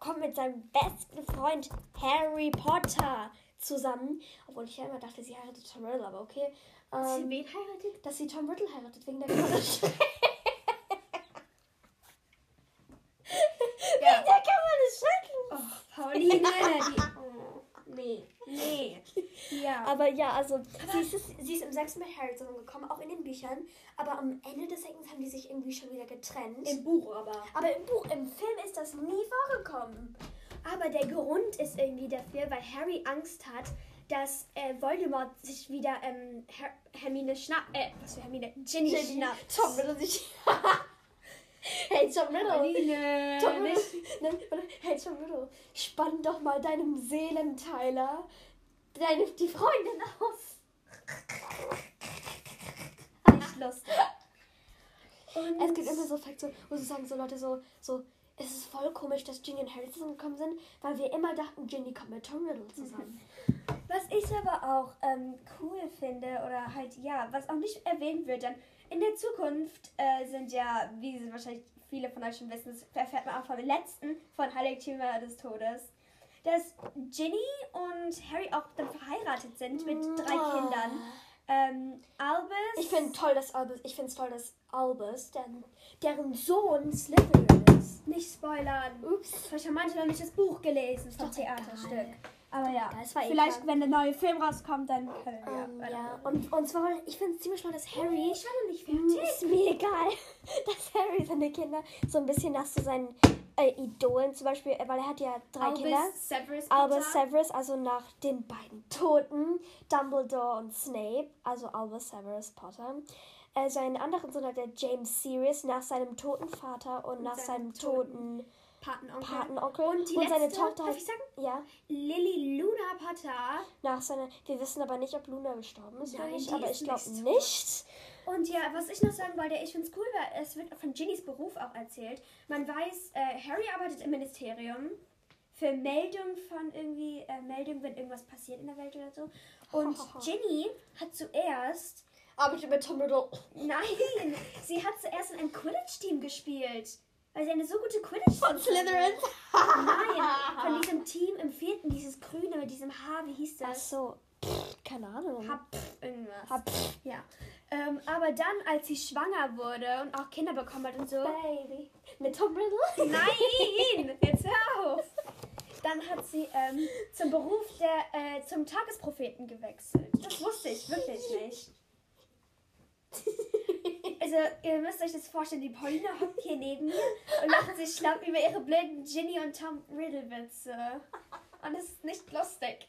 kommt mit seinem besten Freund Harry Potter zusammen. Obwohl ich ja immer dachte, sie heiratet Tom Riddle, aber okay. Sie Ähm, wen heiratet? dass sie Tom Riddle heiratet, wegen der College. Ja. Man es schrecken. Oh, Pauline. die, nee. Nee. Ja. Aber ja, also sie, ist, sie ist im sechsten mit Harry zusammengekommen, auch in den Büchern. Aber am Ende des Sechsten haben die sich irgendwie schon wieder getrennt. Im Buch aber. aber im Buch, im Film ist das nie vorgekommen. Aber der Grund ist irgendwie dafür, weil Harry Angst hat, dass äh, Voldemort sich wieder ähm, Her Hermine schnappt. Äh, was für Hermine? Ginny, schnappt. Tom Riddle sich. hey, Tom Riddle. Tom Riddle. Nein. Hey, Tom Riddle. Spann doch mal deinem Seelenteiler deine, die Freundin aus. Nicht lustig. Und Es gibt immer so Fakten, wo sie sagen, so Leute, so, so, es ist voll komisch, dass Ginny und Harry zusammengekommen sind, weil wir immer dachten, Ginny kommt mit Tom Riddle zusammen. Was ich aber auch ähm, cool finde, oder halt, ja, was auch nicht erwähnt wird, dann in der Zukunft äh, sind ja, wie Sie wahrscheinlich viele von euch schon wissen, das erfährt man auch vom letzten von Heiligtümer des Todes, dass Ginny und Harry auch dann verheiratet sind mit drei Mua. Kindern. Ähm, Albus. Ich finde toll, dass Albus, ich finde es toll, dass Albus, deren, deren Sohn Slytherin ist. Nicht spoilern. Ups. Vielleicht haben manche noch nicht das Buch gelesen vom doch Theaterstück. egal. Aber ja, vielleicht, wenn der neue Film rauskommt, dann können wir. Ähm, ja, und, und zwar, ich finde es ziemlich toll, dass Harry, Ich war nicht fertig. ist mir egal, dass Harry seine Kinder so ein bisschen nach so seinen äh, Idolen, zum Beispiel, äh, weil er hat ja drei Albus Kinder. Severus Albus. Severus, also nach den beiden Toten, Dumbledore und Snape, also Albus Severus Potter. Äh, seinen anderen Sohn hat der James Sirius nach seinem toten Vater und, nach seinem seinem toten Patenonkel. Patenonkel. Und die seine letzte, Tochter darf ich sagen? Ja, Lily Luna Potter. nach seiner. Wir wissen aber nicht, ob Luna gestorben ist oder Nein, nicht, die aber ich glaube nicht nicht. Und ja, was ich noch sagen wollte, ich finde es cool, weil es wird von Ginnys Beruf auch erzählt. Man weiß, äh, Harry arbeitet im Ministerium für Meldung von irgendwie, äh, Meldung, wenn irgendwas passiert in der Welt oder so. Und Ginny hat zuerst, Arbeitet mit Tom Riddle. nein, sie hat zuerst in einem Quidditch-Team gespielt. Weil sie eine so gute quidditch Von Slytherin. Nein, von diesem Team im vierten, dieses grüne mit diesem Haar, wie hieß Ach das? so. Pff, keine Ahnung. Hab irgendwas. Hab- Ja. Ähm, aber dann, als sie schwanger wurde und auch Kinder bekommen hat und so. Baby. Mit Tom Riddle? Nein! Jetzt hör auf! Dann hat sie ähm, zum Beruf der, äh, zum Tagespropheten gewechselt. Das wusste ich wirklich nicht. Also, ihr müsst euch das vorstellen, die Pauline hockt hier neben mir und lacht sich schlapp über ihre blöden Ginny und Tom Riddle-Witze. Und es ist nicht lustig.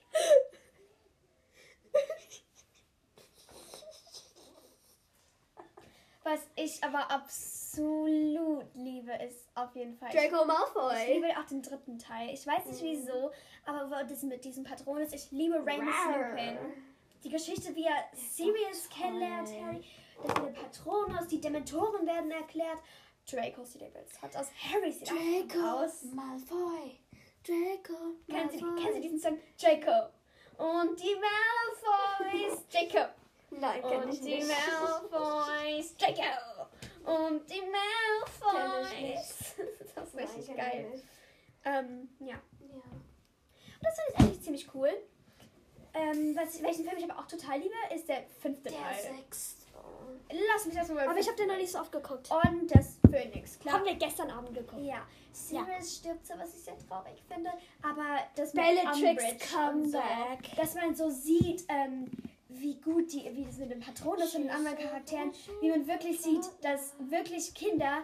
Was ich aber absolut liebe, ist auf jeden Fall. Draco Ich Malfoy. liebe auch den dritten Teil. Ich weiß nicht wieso, aber das mit diesem Patron ist. Ich liebe Rar. Lupin. Die Geschichte, wie er Sirius kennenlernt, Harry. Das mit dem Patronus, die Dementoren werden erklärt. Draco Sidious hat aus Harry Sidious aus. Malfoy. Draco Kennen Sie, kennen Sie diesen Song? Draco. Und die Malfoys. Draco. Nein, kenn Und ich die nicht. Malfoys. Draco. Und die Malfoys. Das ist Nein, richtig geil. Ähm, ja. Ja. Das finde ich eigentlich ziemlich cool. Ähm, was, welchen Film ich aber auch total liebe, ist der fünfte Der Teil. sechste. Lass mich das mal Aber ich habe den noch nicht so oft geguckt. Und das Phönix, klar. Haben wir gestern Abend geguckt. Ja, Sirius stirbt so, was ich sehr traurig finde. Aber das Bellatrix Comeback. So, dass man so sieht, ähm, wie gut die, wie das mit dem Patronus und den anderen Charakteren, wie man wirklich sieht, dass wirklich Kinder,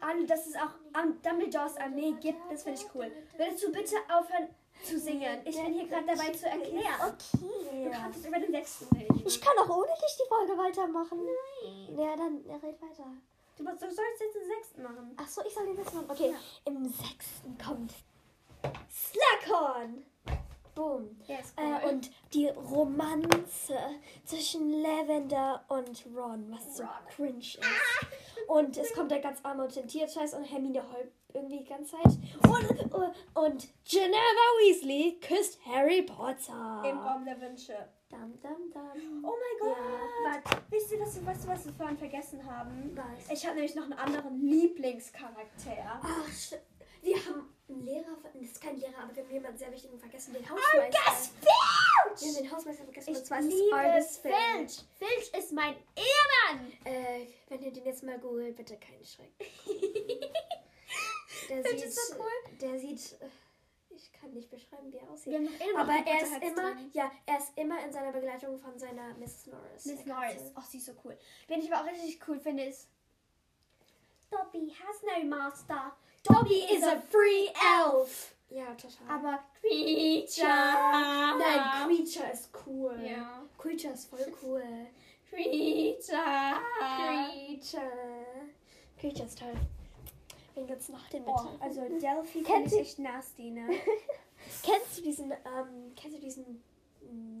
an, dass es auch an Dumbledores Armee gibt, das finde ich cool. Würdest du bitte aufhören zu singen? Ich bin hier gerade dabei zu erklären. Du Okay. kannst es über den sechsten reden. Ich kann auch ohne dich die Folge weitermachen. Nein. Ja, dann ja, red weiter. Du, du sollst jetzt den sechsten machen. Ach so, ich soll den jetzt machen. Okay, im sechsten kommt Slughorn. Boom. Ja, ist Äh, und die Romanze zwischen Lavender und Ron, was so Ron. cringe ist. Und es kommt der ganz arme und Scheiß und Hermine heult irgendwie die ganze Zeit. Und, und Geneva Weasley küsst Harry Potter. Im Raum der Wünsche. Dum, dum, dum. Oh mein Gott! Ja. Wisst ihr, was, weißt du, was wir vorhin vergessen haben? Was? Ich habe nämlich noch einen anderen Lieblingscharakter. Ach, wir haben einen Lehrer, das ist kein Lehrer, aber wir haben jemanden sehr wichtigen vergessen, den Hausmeister. Argus Wir haben den Hausmeister vergessen, Ich und zwar ist es Argus Filch. Filch ist mein Ehemann! Äh, wenn ihr den jetzt mal googelt, bitte keinen Schreck. Der Filch sieht, so cool. Der sieht, ich kann nicht beschreiben, wie er aussieht. Aber er ist immer, drin. ja, er ist immer in seiner Begleitung von seiner Mrs. Norris. Miss Norris. Oh, sie ist so cool. Wen ich aber auch richtig cool finde, ist. Dobby has no master. Dobby is a free elf. Ja, total. Aber Creature. Nein, Creature ist cool. Ja. Creature ist voll cool. Creature. Creature. Creature ist toll. Wen gibt's noch den Oh, bitte? also Delphi ich sie- echt nasty, ne? Kennst du diesen, ähm, kennst du diesen,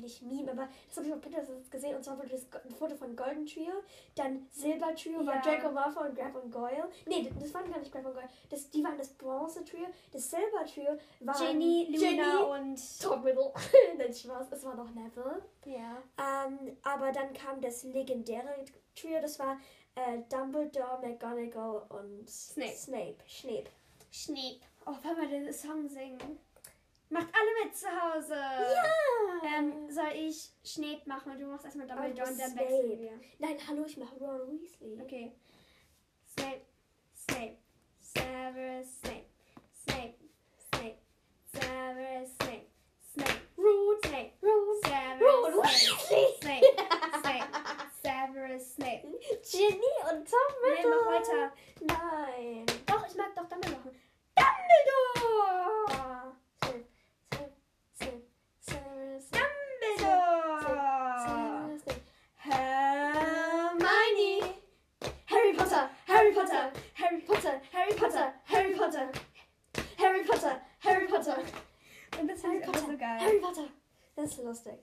nicht Meme, aber das habe ich auf Pinterest gesehen und zwar wurde das ein Foto von Golden Trio, dann Silber Trio war Ja. Draco Malfoy und Grab und Goyle. Nee, das waren gar nicht Grab und Goyle, das, die waren das Bronze Trio, das Silber Trio war Ginny, Luna Ginny, und. Tom Riddle. Nein, Spaß, es war noch Neville. Ja. Ähm, aber dann kam das legendäre Trio, das war äh, Dumbledore, McGonagall und Snape. Snape. Snape. Schneep. Oh, wollen wir den Song singen? Macht alle mit zu Hause. Ja! Ähm, soll ich Schneep machen und du machst erstmal Dumbledore und dann Snape. wechseln wir. Nein, hallo, ich mache Ron Weasley. Okay. Snape, Snape, Severus Snape, Snape, Snape, Severus Snape, Snape, Ron, Snape, Ron, Severus Ron Snape, Weasley. Snape, Snape, Severus Snape. Ginny und Tom Riddle. mach weiter. Nein. Doch, ich mag doch Dumbledore machen. Dumbledore! Snape, Dumbledore! Hermione! Harry Potter! Harry Potter! Harry Potter! Harry Potter! Harry Potter! Harry Potter! Harry Potter! Und das Harry Potter, so geil. Harry Potter. Das ist lustig.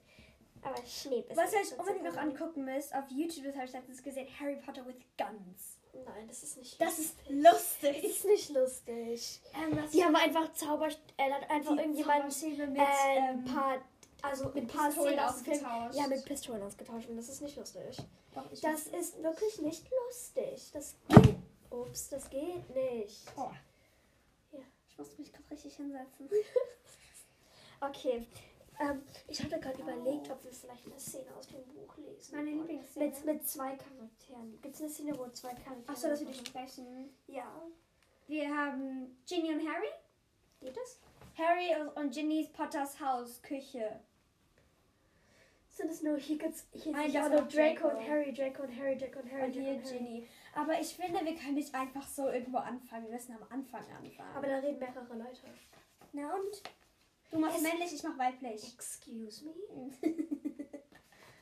Aber Schneep ist Was ihr euch unbedingt noch angucken müsst, auf YouTube, das habe ich letztens gesehen, Harry Potter with Guns. Nein, das ist nicht Das ist Das lustig. ist nicht lustig. Ähm, Die haben einfach Zauber... Äh, hat einfach irgendjemand äh, ein ähm, paar... Also mit ein paar Pistolen ausgetauscht. Ja, mit Pistolen ausgetauscht. Und das ist nicht lustig. Doch, Das ist wirklich nicht lustig. Das geht... Ups, das geht nicht. Oh. Ja. Ich muss mich gerade richtig hinsetzen. Okay. Ähm, ich hatte gerade überlegt, ob wir vielleicht eine Szene aus dem Buch lesen. Meine. Lieblingsszene. Mit, mit zwei Charakteren. Gibt es eine Szene, wo zwei Charaktere... Achso, dass wir die sprechen. Ja. Wir haben Ginny und Harry. Geht das? Harry und Ginnys Potters Haus, Küche. Sind es nur... Hier gibt's... Hier Nein, sind ja auch nur Draco und Harry, Draco und Harry, Draco und Harry, Und hier. Ginny. Aber ich finde, wir können nicht einfach so irgendwo anfangen. Wir müssen am Anfang anfangen. Aber da reden mehrere Leute. Na und? Du machst Es- männlich, ich mach weiblich. Excuse me?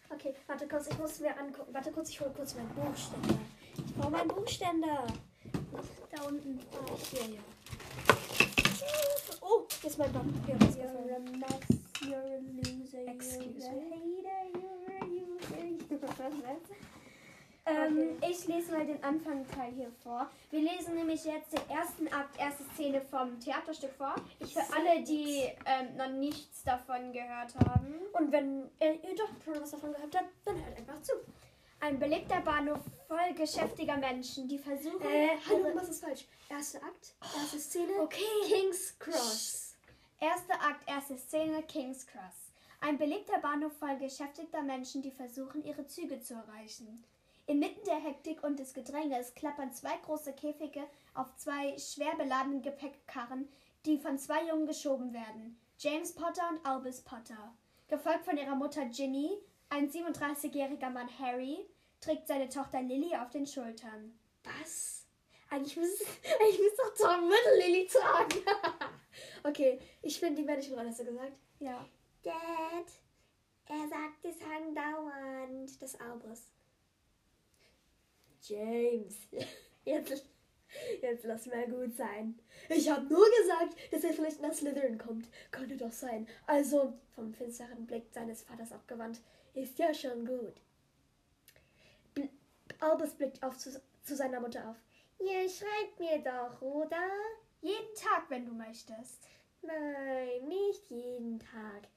Okay, warte kurz, ich muss mir angucken. Warte kurz, ich hole kurz meinen Buchständer. Ich brauche meinen Buchständer. da unten. Ah, hier, ja. Oh, ist mein Papier. You're a mess, you're a loser, Excuse you're me? hater, you're a user. Ähm, Ich lese mal den Anfangsteil hier vor. Wir lesen nämlich jetzt den ersten Akt, erste Szene vom Theaterstück vor. Für alle, die ähm, noch nichts davon gehört haben. Und wenn äh, ihr doch schon was davon gehört habt, dann hört einfach zu. Ein belebter Bahnhof voll geschäftiger Menschen, die versuchen. Äh, hallo, ihre- was ist falsch? Erster Akt, erste Szene. Okay. King's Cross. Erster Akt, erste Szene, King's Cross. Ein belegter Bahnhof voll beschäftigter Menschen, die versuchen, ihre Züge zu erreichen. Inmitten der Hektik und des Gedränges klappern zwei große Käfige auf zwei schwer beladenen Gepäckkarren, die von zwei Jungen geschoben werden. James Potter und Albus Potter. Gefolgt von ihrer Mutter Ginny, ein 37-jähriger Mann Harry, trägt seine Tochter Lily auf den Schultern. Was? Eigentlich müsste müsste doch Tom Riddle Lily tragen. okay, ich finde die männliche Rolle, hast du gesagt? Ja. Dad, er sagt, die sagen dauernd des Albus. James, jetzt, jetzt lass mal gut sein. Ich habe nur gesagt, dass er vielleicht nach Slytherin kommt. Könnte doch sein. Also, vom finsteren Blick seines Vaters abgewandt, ist ja schon gut. Bl Albus blickt auf zu, zu seiner Mutter auf. Ihr schreibt mir doch, oder? Jeden Tag, wenn du möchtest. Nein, nicht jeden Tag.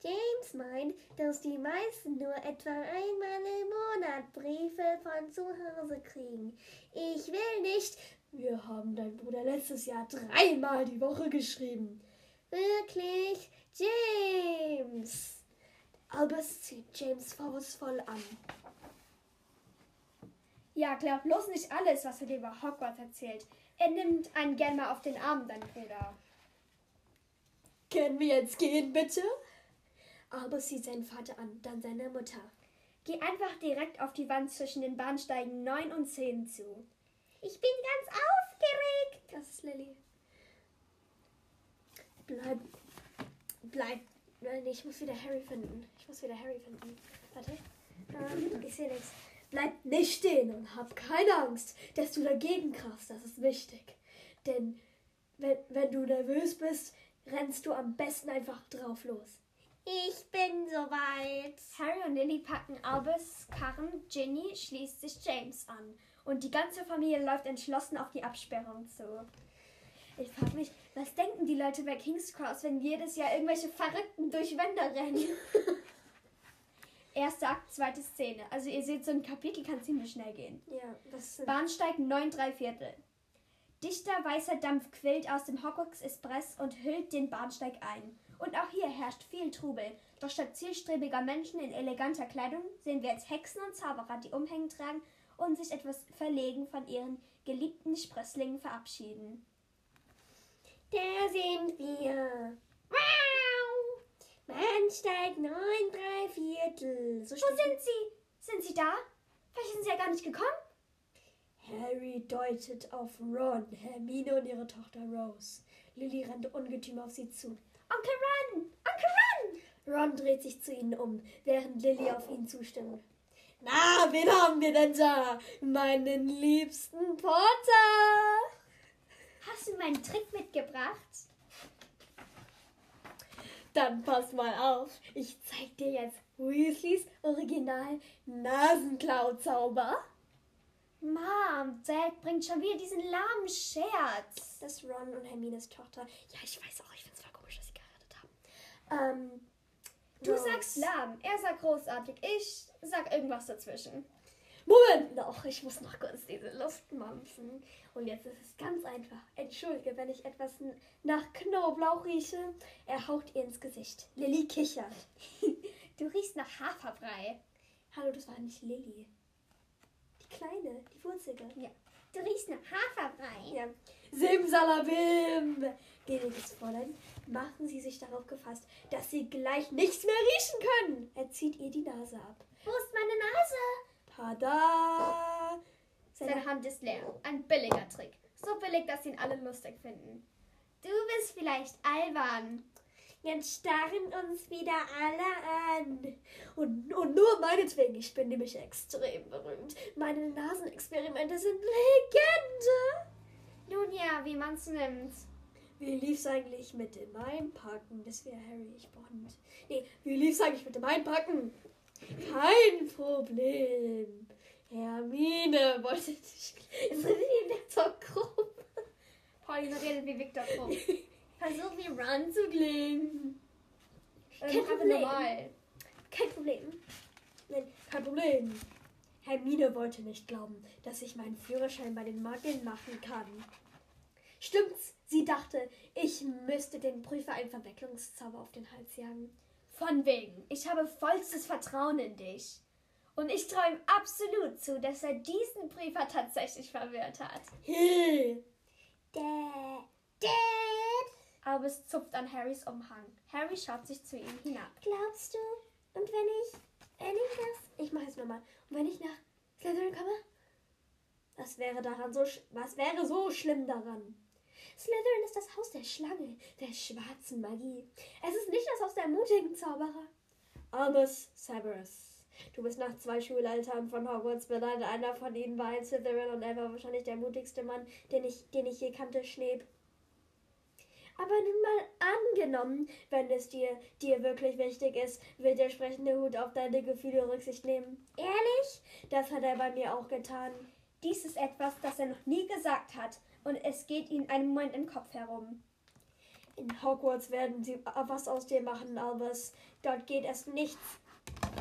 James meint, dass die meisten nur etwa einmal im Monat Briefe von zu Hause kriegen. Ich will nicht. Wir haben dein Bruder letztes Jahr dreimal die Woche geschrieben. Wirklich? James! Albus zieht James vorwurfsvoll an. Ja, glaub bloß nicht alles, was er dir über Hogwarts erzählt. Er nimmt einen gern mal auf den Arm, dein Bruder. Können wir jetzt gehen, bitte? Albus sieht seinen Vater an, dann seine Mutter. Geh einfach direkt auf die Wand zwischen den Bahnsteigen 9 und 10 zu. Ich bin ganz aufgeregt. Das ist Lilly. Bleib. Bleib. Nein, ich muss wieder Harry finden. Ich muss wieder Harry finden. Warte. Ähm, ich sehe nichts. Bleib nicht stehen und hab keine Angst, dass du dagegen krachst. Das ist wichtig. Denn wenn, wenn du nervös bist, rennst du am besten einfach drauf los. Ich bin soweit. Harry und Lily packen Albus Karren, Ginny schließt sich James an. Und die ganze Familie läuft entschlossen auf die Absperrung zu. Ich frage mich, was denken die Leute bei King's Cross, wenn jedes Jahr irgendwelche Verrückten durch Wände rennen? Erster Akt, zweite Szene. Also ihr seht, so ein Kapitel kann ziemlich schnell gehen. Ja, das sind. Bahnsteig 9 3 Viertel. Dichter weißer Dampf quillt aus dem Hogwarts Express und hüllt den Bahnsteig ein. Und auch hier herrscht viel Trubel. Doch statt zielstrebiger Menschen in eleganter Kleidung sehen wir jetzt Hexen und Zauberer, die Umhängen tragen und sich etwas verlegen von ihren geliebten Sprösslingen verabschieden. Da sind wir. Wow! Bahnsteig 9, 3 Viertel. So Wo sind sie? Sind sie da? Vielleicht sind sie ja gar nicht gekommen. Harry deutet auf Ron, Hermine und ihre Tochter Rose. Lily rennt ungetüm auf sie zu. Onkel Ron! Onkel Ron! Ron dreht sich zu ihnen um, während Lily auf ihn zustimmt. Na, wen haben wir denn da? Meinen liebsten Potter! Hast du meinen Trick mitgebracht? Dann pass mal auf. Ich zeig dir jetzt Weasleys Original Nasenklauzauber. Mom, Dad bringt schon wieder diesen lahmen Scherz. Das ist Ron und Hermines Tochter. Ja, ich weiß auch, ich find's voll komisch, dass sie geheiratet haben. Ähm, Du Rose. sagst lahm, er sagt großartig, ich sag irgendwas dazwischen. Moment noch, ich muss noch kurz diese Luft mampfen. Und jetzt ist es ganz einfach. Entschuldige, wenn ich etwas nach Knoblauch rieche. Er haut ihr ins Gesicht. Lilly kichert. Du riechst nach Haferbrei. Hallo, das war nicht Lilly. Die Kleine, die Wurzelige. Ja. Du riechst nach Haferbrei. Ja. Simsalabim! Gnädiges Fräulein, machen Sie sich darauf gefasst, dass Sie gleich nichts mehr riechen können. Er zieht ihr die Nase ab. Wo ist meine Nase? Tada! Seine Hand ist leer. Ein billiger Trick. So billig, dass ihn alle lustig finden. Du bist vielleicht albern. Jetzt starren uns wieder alle an. Und, und nur meinetwegen, ich bin nämlich extrem berühmt. Meine Nasenexperimente sind Legende. Nun ja, wie man's nimmt. Wie lief's eigentlich mit dem Einpacken? Das wäre Harry, ich Bond. Nee, wie lief's eigentlich mit dem Einpacken? Kein Problem. Hermine wollte dich. Jetzt sind die Viktor Krumm. Pauline redet wie Victor Krumm. Versuch wie Run zu klingen. Ähm, Kein aber Problem. normal. Kein Problem. Nein, kein Problem. Hermine wollte nicht glauben, dass ich meinen Führerschein bei den Mageln machen kann. Stimmt's? Sie dachte, ich müsste den Prüfer einen Verwechslungszauber auf den Hals jagen. Von wegen. Ich habe vollstes Vertrauen in dich. Und ich traue ihm absolut zu, dass er diesen Prüfer tatsächlich verwirrt hat. Dad! Dad! Albus zupft an Harrys Umhang. Harry schaut sich zu ihm hinab. Glaubst du? Und wenn ich, wenn ich das, ich mache es nochmal. Und wenn ich nach Slytherin komme? Was wäre daran so, was wäre so schlimm daran? Slytherin ist das Haus der Schlange, der schwarzen Magie. Es ist nicht das Haus der mutigen Zauberer. Albus Severus. Du bist nach zwei Schulaltern von Hogwarts benannt. Einer von ihnen war ein Slytherin und er war wahrscheinlich der mutigste Mann, den ich, den ich je kannte, Schneeb. Aber nun mal angenommen, wenn es dir, dir wirklich wichtig ist, wird der sprechende Hut auf deine Gefühle Rücksicht nehmen. Ehrlich? Das hat er bei mir auch getan. Dies ist etwas, das er noch nie gesagt hat. Und es geht ihm einen Moment im Kopf herum. In Hogwarts werden sie was aus dir machen, Albus. Dort geht es nichts,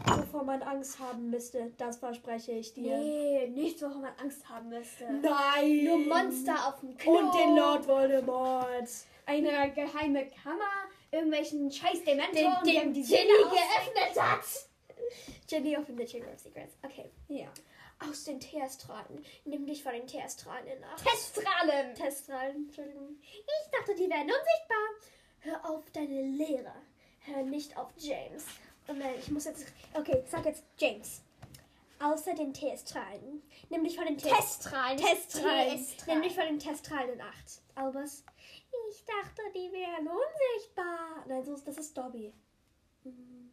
wovor man Angst haben müsste. Das verspreche ich dir. Nee, nichts, worum man Angst haben müsste. Nein! Nur Monster auf dem Klo. Und den Lord Voldemort. Eine geheime Kammer. Irgendwelchen scheiß Dementor, Den, den die Ginny Seele geöffnet hat. Ginny opened the Chamber of Secrets. Okay. Ja. Aus den Teerstrahlen. Nimm dich von den Teerstrahlen in Acht. Teststrahlen. Teststrahlen, Entschuldigung. Ich dachte, die wären unsichtbar. Hör auf deine Lehre. Hör nicht auf James. Oh nein, ich muss jetzt. Okay, sag jetzt James. Außer den Teerstrahlen. Nimm dich von den. Teststrahlen. Nimm dich von den Teststrahlen in Acht. Albus. Ich dachte, die wären unsichtbar. Nein, so ist, das ist Dobby. Hm.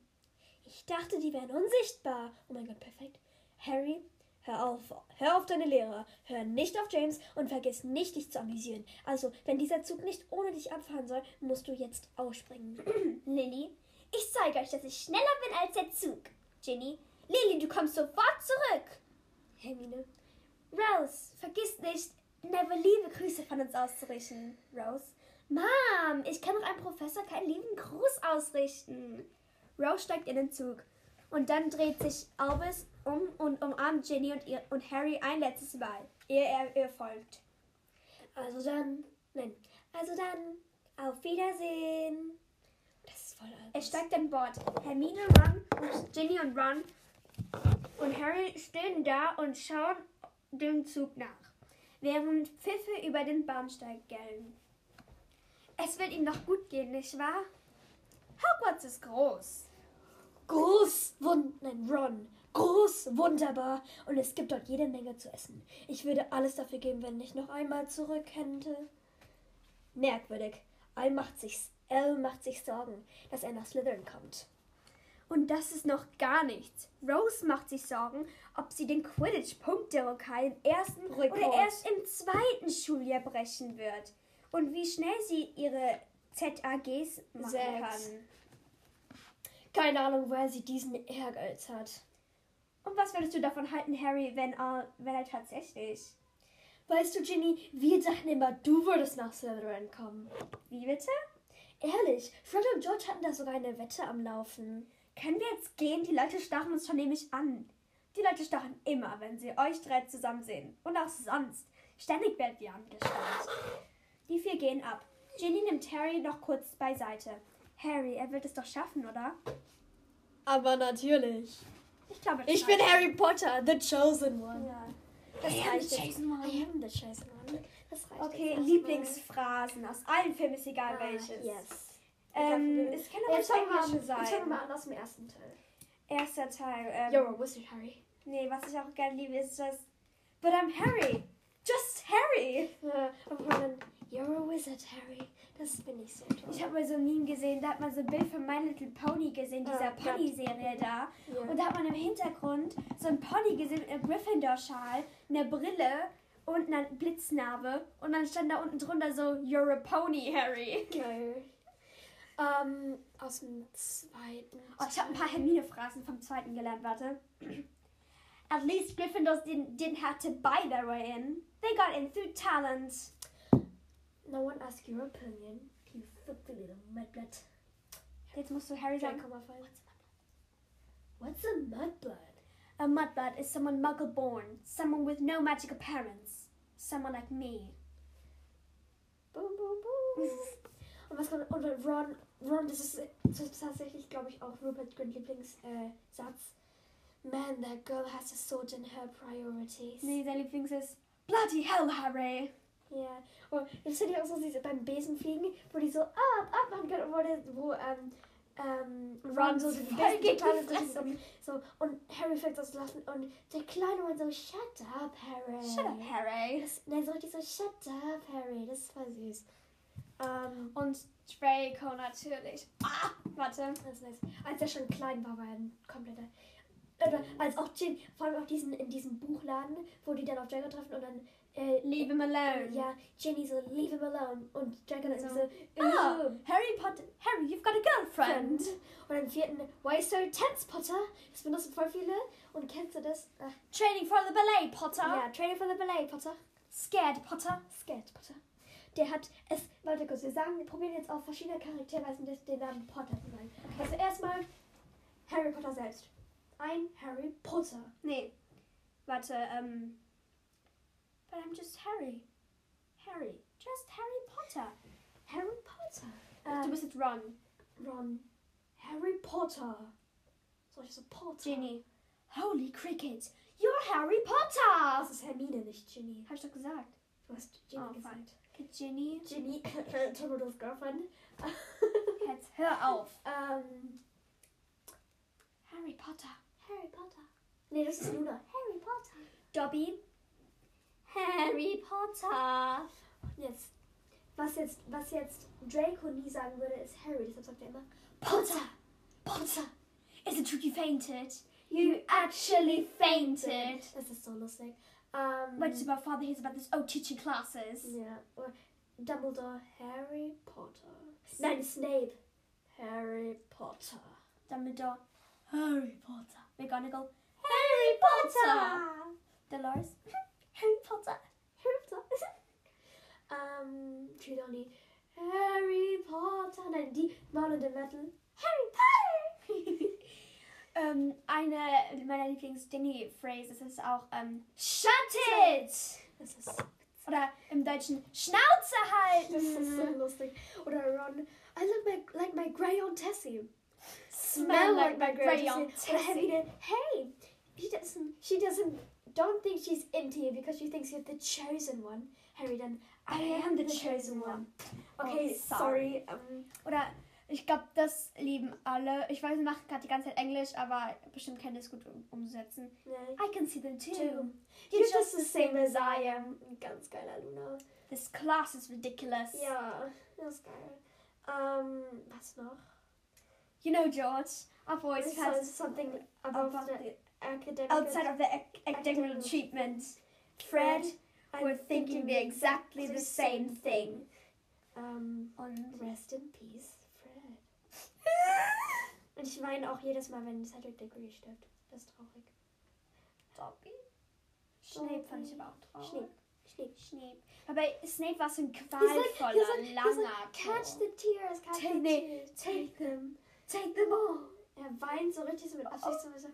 Ich dachte, die wären unsichtbar. Oh mein Gott, perfekt. Harry, hör auf. Hör auf deine Lehrer. Hör nicht auf James und vergiss nicht, dich zu amüsieren. Also, wenn dieser Zug nicht ohne dich abfahren soll, musst du jetzt ausspringen. Lilly, ich zeige euch, dass ich schneller bin als der Zug. Ginny, Lilly, du kommst sofort zurück. Hermine. Rose, vergiss nicht, Neville liebe Grüße von uns auszurichten. Rose, Mom, ich kann doch einem Professor keinen lieben Gruß ausrichten. Rose steigt in den Zug. Und dann dreht sich Albus um und umarmt Ginny und, ihr, und Harry ein letztes Mal, ehe er ihr folgt. Also dann. Nein. Also dann. Auf Wiedersehen. Das ist voll Er Albus. steigt an Bord. Hermine, Ron und Ginny und Ron und Harry stehen da und schauen dem Zug nach, während Pfiffe über den Bahnsteig gellen. Es wird ihm noch gut gehen, nicht wahr? Hogwarts ist groß. Groß, wund, nein, Ron. Groß, wunderbar. Und es gibt dort jede Menge zu essen. Ich würde alles dafür geben, wenn ich noch einmal zurück könnte. Merkwürdig. Al macht sich, Elle macht sich Sorgen, dass er nach Slytherin kommt. Und das ist noch gar nichts. Rose macht sich Sorgen, ob sie den Quidditch-Punkterokal im ersten Rekord. oder erst im zweiten Schuljahr brechen wird. Und wie schnell sie ihre ZAGs machen Sechs. kann. Keine Ahnung, woher sie diesen Ehrgeiz hat. Und was würdest du davon halten, Harry, wenn er, wenn er tatsächlich... Weißt du, Ginny, wir dachten immer, du würdest nach Slytherin kommen. Wie bitte? Ehrlich, Fred und George hatten da sogar eine Wette am Laufen. Können wir jetzt gehen? Die Leute starren uns schon nämlich an. Die Leute starren immer, wenn sie euch drei zusammen sehen. Und auch sonst. Ständig werden wir angestarrt. Die vier gehen ab. Ginny nimmt Harry noch kurz beiseite. Harry, er wird es doch schaffen, oder? Aber natürlich. Ich glaube, Ich bin Harry Potter, the chosen one. Ja. Das I am reicht the chosen one. I am the chosen one. Das reicht Okay. Lieblingsphrasen aus allen Filmen, ist egal Ah, welches. Yes. Ähm, Ich es kann wir an. englische Jetzt fangen wir sein. an aus dem ersten Teil. Erster Teil. Ähm, You're a wizard, Harry. nee, was ich auch gerne liebe, ist das. But I'm Harry. Just Harry. Ja, aber dann, you're a wizard, Harry. Das finde ich sehr toll. Ich habe mal so ein Meme gesehen, da hat man so ein Bild von My Little Pony gesehen, dieser Gott. Pony-Serie da. Ja. Und da hat man im Hintergrund so ein Pony gesehen mit einem Gryffindor-Schal, einer Brille und einer Blitznarbe. Und dann stand da unten drunter so, You're a Pony, Harry. Geil. Ähm, aus dem zweiten. Oh, ich habe ein paar Hermine-Phrasen vom zweiten gelernt, warte. At least Gryffindors didn't, didn't have to buy their way in. They got in through talent. No one asked your opinion. You filthy little mudblood. Jetzt musst du Harry sagen. 3,5. What's a mudblood? A mudblood is someone muggle-born, someone with no magical parents, someone like me. Boom, boom, boom. Und was kommt, und Ron, Ron, das ist, das ist tatsächlich, glaube ich, auch Rupert Grint Lieblingssatz. Äh, uh, Satz. Man, that girl has a sword in her priorities. Nee, sein Lieblings ist Bloody hell, Harry. Ja. Und das finde ich auch so süß beim Besenfliegen, wo die so ab, ab machen können, wo, der, wo ähm, ähm, Ron so den voll Besen total die so, und, so und Harry fängt das lassen und der kleine Mann so Shut up, Harry. Shut up, Harry. Das, nein, so richtig so Shut up, Harry. Das war süß. Ähm, Und Draco natürlich. Ah, warte. Das ist nice. Als er schon klein war, war er ein kompletter. Oder als auch Jin, vor allem auch diesen, in diesem Buchladen, wo die dann auf Draco treffen und dann äh, Leave him alone. ja, Ginny so, leave him alone. Und Draco dann So, so, "Ooh, Harry Potter. Harry, you've got a girlfriend. friend. Und im vierten, why so tense, Potter? Das benutzen voll viele. Und kennst du das? Äh, Training for the ballet, Potter. ja, Training for the Ballet, Potter. Scared, Potter. Scared, Potter. Der hat es, warte kurz, wir sagen, wir probieren jetzt auf verschiedene Charakterweisen den- den Namen Potter zu sagen. Also erstmal Harry Potter selbst. Ein Harry Potter. Nee. Warte, ähm. But I'm just Harry. Harry. Just Harry Potter. Harry Potter. du Ähm, bist jetzt Ron. Ron. Harry Potter. Soll ich so Potter? Ginny. Holy cricket. You're Harry Potter. Das ist Hermine, nicht Ginny. Hab ich doch gesagt. Du hast Ginny Oh, gesagt. Okay, Ginny. Ginny, äh, äh, Dumbledores Girlfriend. Jetzt hör auf. ähm, Harry Potter. Harry Potter. Nee, das ist Luna. Harry Potter. Dobby. Harry Potter. Und jetzt, was jetzt, was jetzt Draco nie sagen würde, ist Harry. Deshalb sagt er immer Potter. Potter. Is it true you fainted? You actually fainted. Das ist so lustig. Ähm, Wait till my father hears about this oh teaching classes. Ja. und Dumbledore, Harry Potter. Nein, Snape. Harry Potter. Dumbledore. Harry Potter. McGonagall. Harry Potter. Dolores. Harry Potter. Um, ähm, Trelawney. Harry Potter. Nein, die Maulende Metal. Harry Potter. Um, ähm, eine meiner Lieblings-Dinny-Phrases ist auch ähm, um, Shut it! das ist, Oder im Deutschen Schnauze halten. das ist so lustig. Oder Ron. I look my, like my grey Crayon Tessie. Smell like my crayon Oder Tessie. Hermine. Hey, she doesn't. She doesn't. Don't think she's into you because she thinks you're the chosen one. Harry, then I, am the chosen one. Okay, Oh, sorry. Oder ich glaube, das lieben alle. Ich weiß, wir machen gerade die ganze Zeit Englisch, aber bestimmt können es gut um, umsetzen. nee. I can see them too. Two. You're just the same as I am. Ganz geiler Luna. This class is ridiculous. Ja. Das ist geil. Ähm, was noch? You know George. I've always This had something above above the academic. outside of the ac- academic achievement. Fred, I'm we're thinking the exactly the same thing. Ähm, Und rest in peace, Fred. Und ich weine auch jedes Mal, wenn Cedric Diggory stirbt. Das ist traurig. Dobby. Snape fand ich aber auch traurig. Snape. Snape. Snape. Aber Snape war so ein He's like, qualvoller, he's like, he's langer like, catch the tears, catch Take, the tears. take them. Take them all. Er weint so richtig so mit Absicht so, so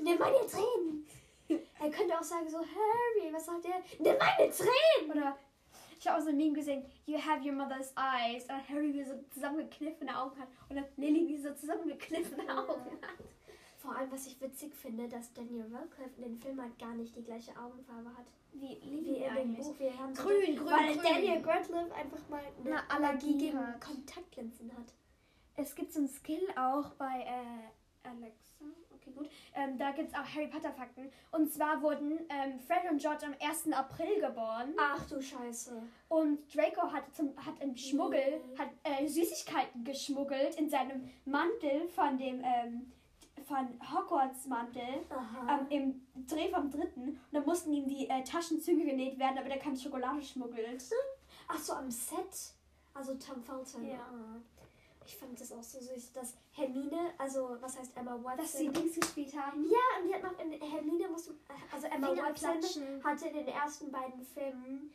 Nimm meine Tränen. Er könnte auch sagen so, Harry, was sagt er? Nimm meine Tränen. Oder ich habe auch so ein Meme gesehen, you have your mother's eyes. Und Harry wie so zusammengekniffene Augen hat. Oder Lily wie so zusammengekniffene Ja. Augen hat. Vor allem, was ich witzig finde, dass Daniel Radcliffe in den Film halt gar nicht die gleiche Augenfarbe hat. Wie Lily in dem. Buch. Wir haben so- Grün, grün, Weil grün. Daniel Radcliffe einfach mal eine Eine Allergie Allergie gegen. Kontaktlinsen hat. Es gibt so ein Skill auch bei äh, Alexa. Okay, gut. Ähm, da gibt es auch Harry Potter Fakten. Und zwar wurden ähm, Fred und George am 1. April geboren. Ach du Scheiße. Und Draco hat, zum, hat im Schmuggel, Mhm. hat äh, Süßigkeiten geschmuggelt in seinem Mantel von dem ähm, von Hogwarts Mantel ähm, im Dreh vom dritten. Und dann mussten ihm die äh, Taschenzüge genäht werden, damit er keine Schokolade schmuggelt. Ach so, am Set. Also Tom Felton. Ja. Ah. Ich fand das auch so süß, dass Hermine, also was heißt Emma Watson? Dass sie Dings gespielt haben. ja, und die hat noch in Hermine musste, also Emma Watson Fingerplatschen. hatte in den ersten beiden Filmen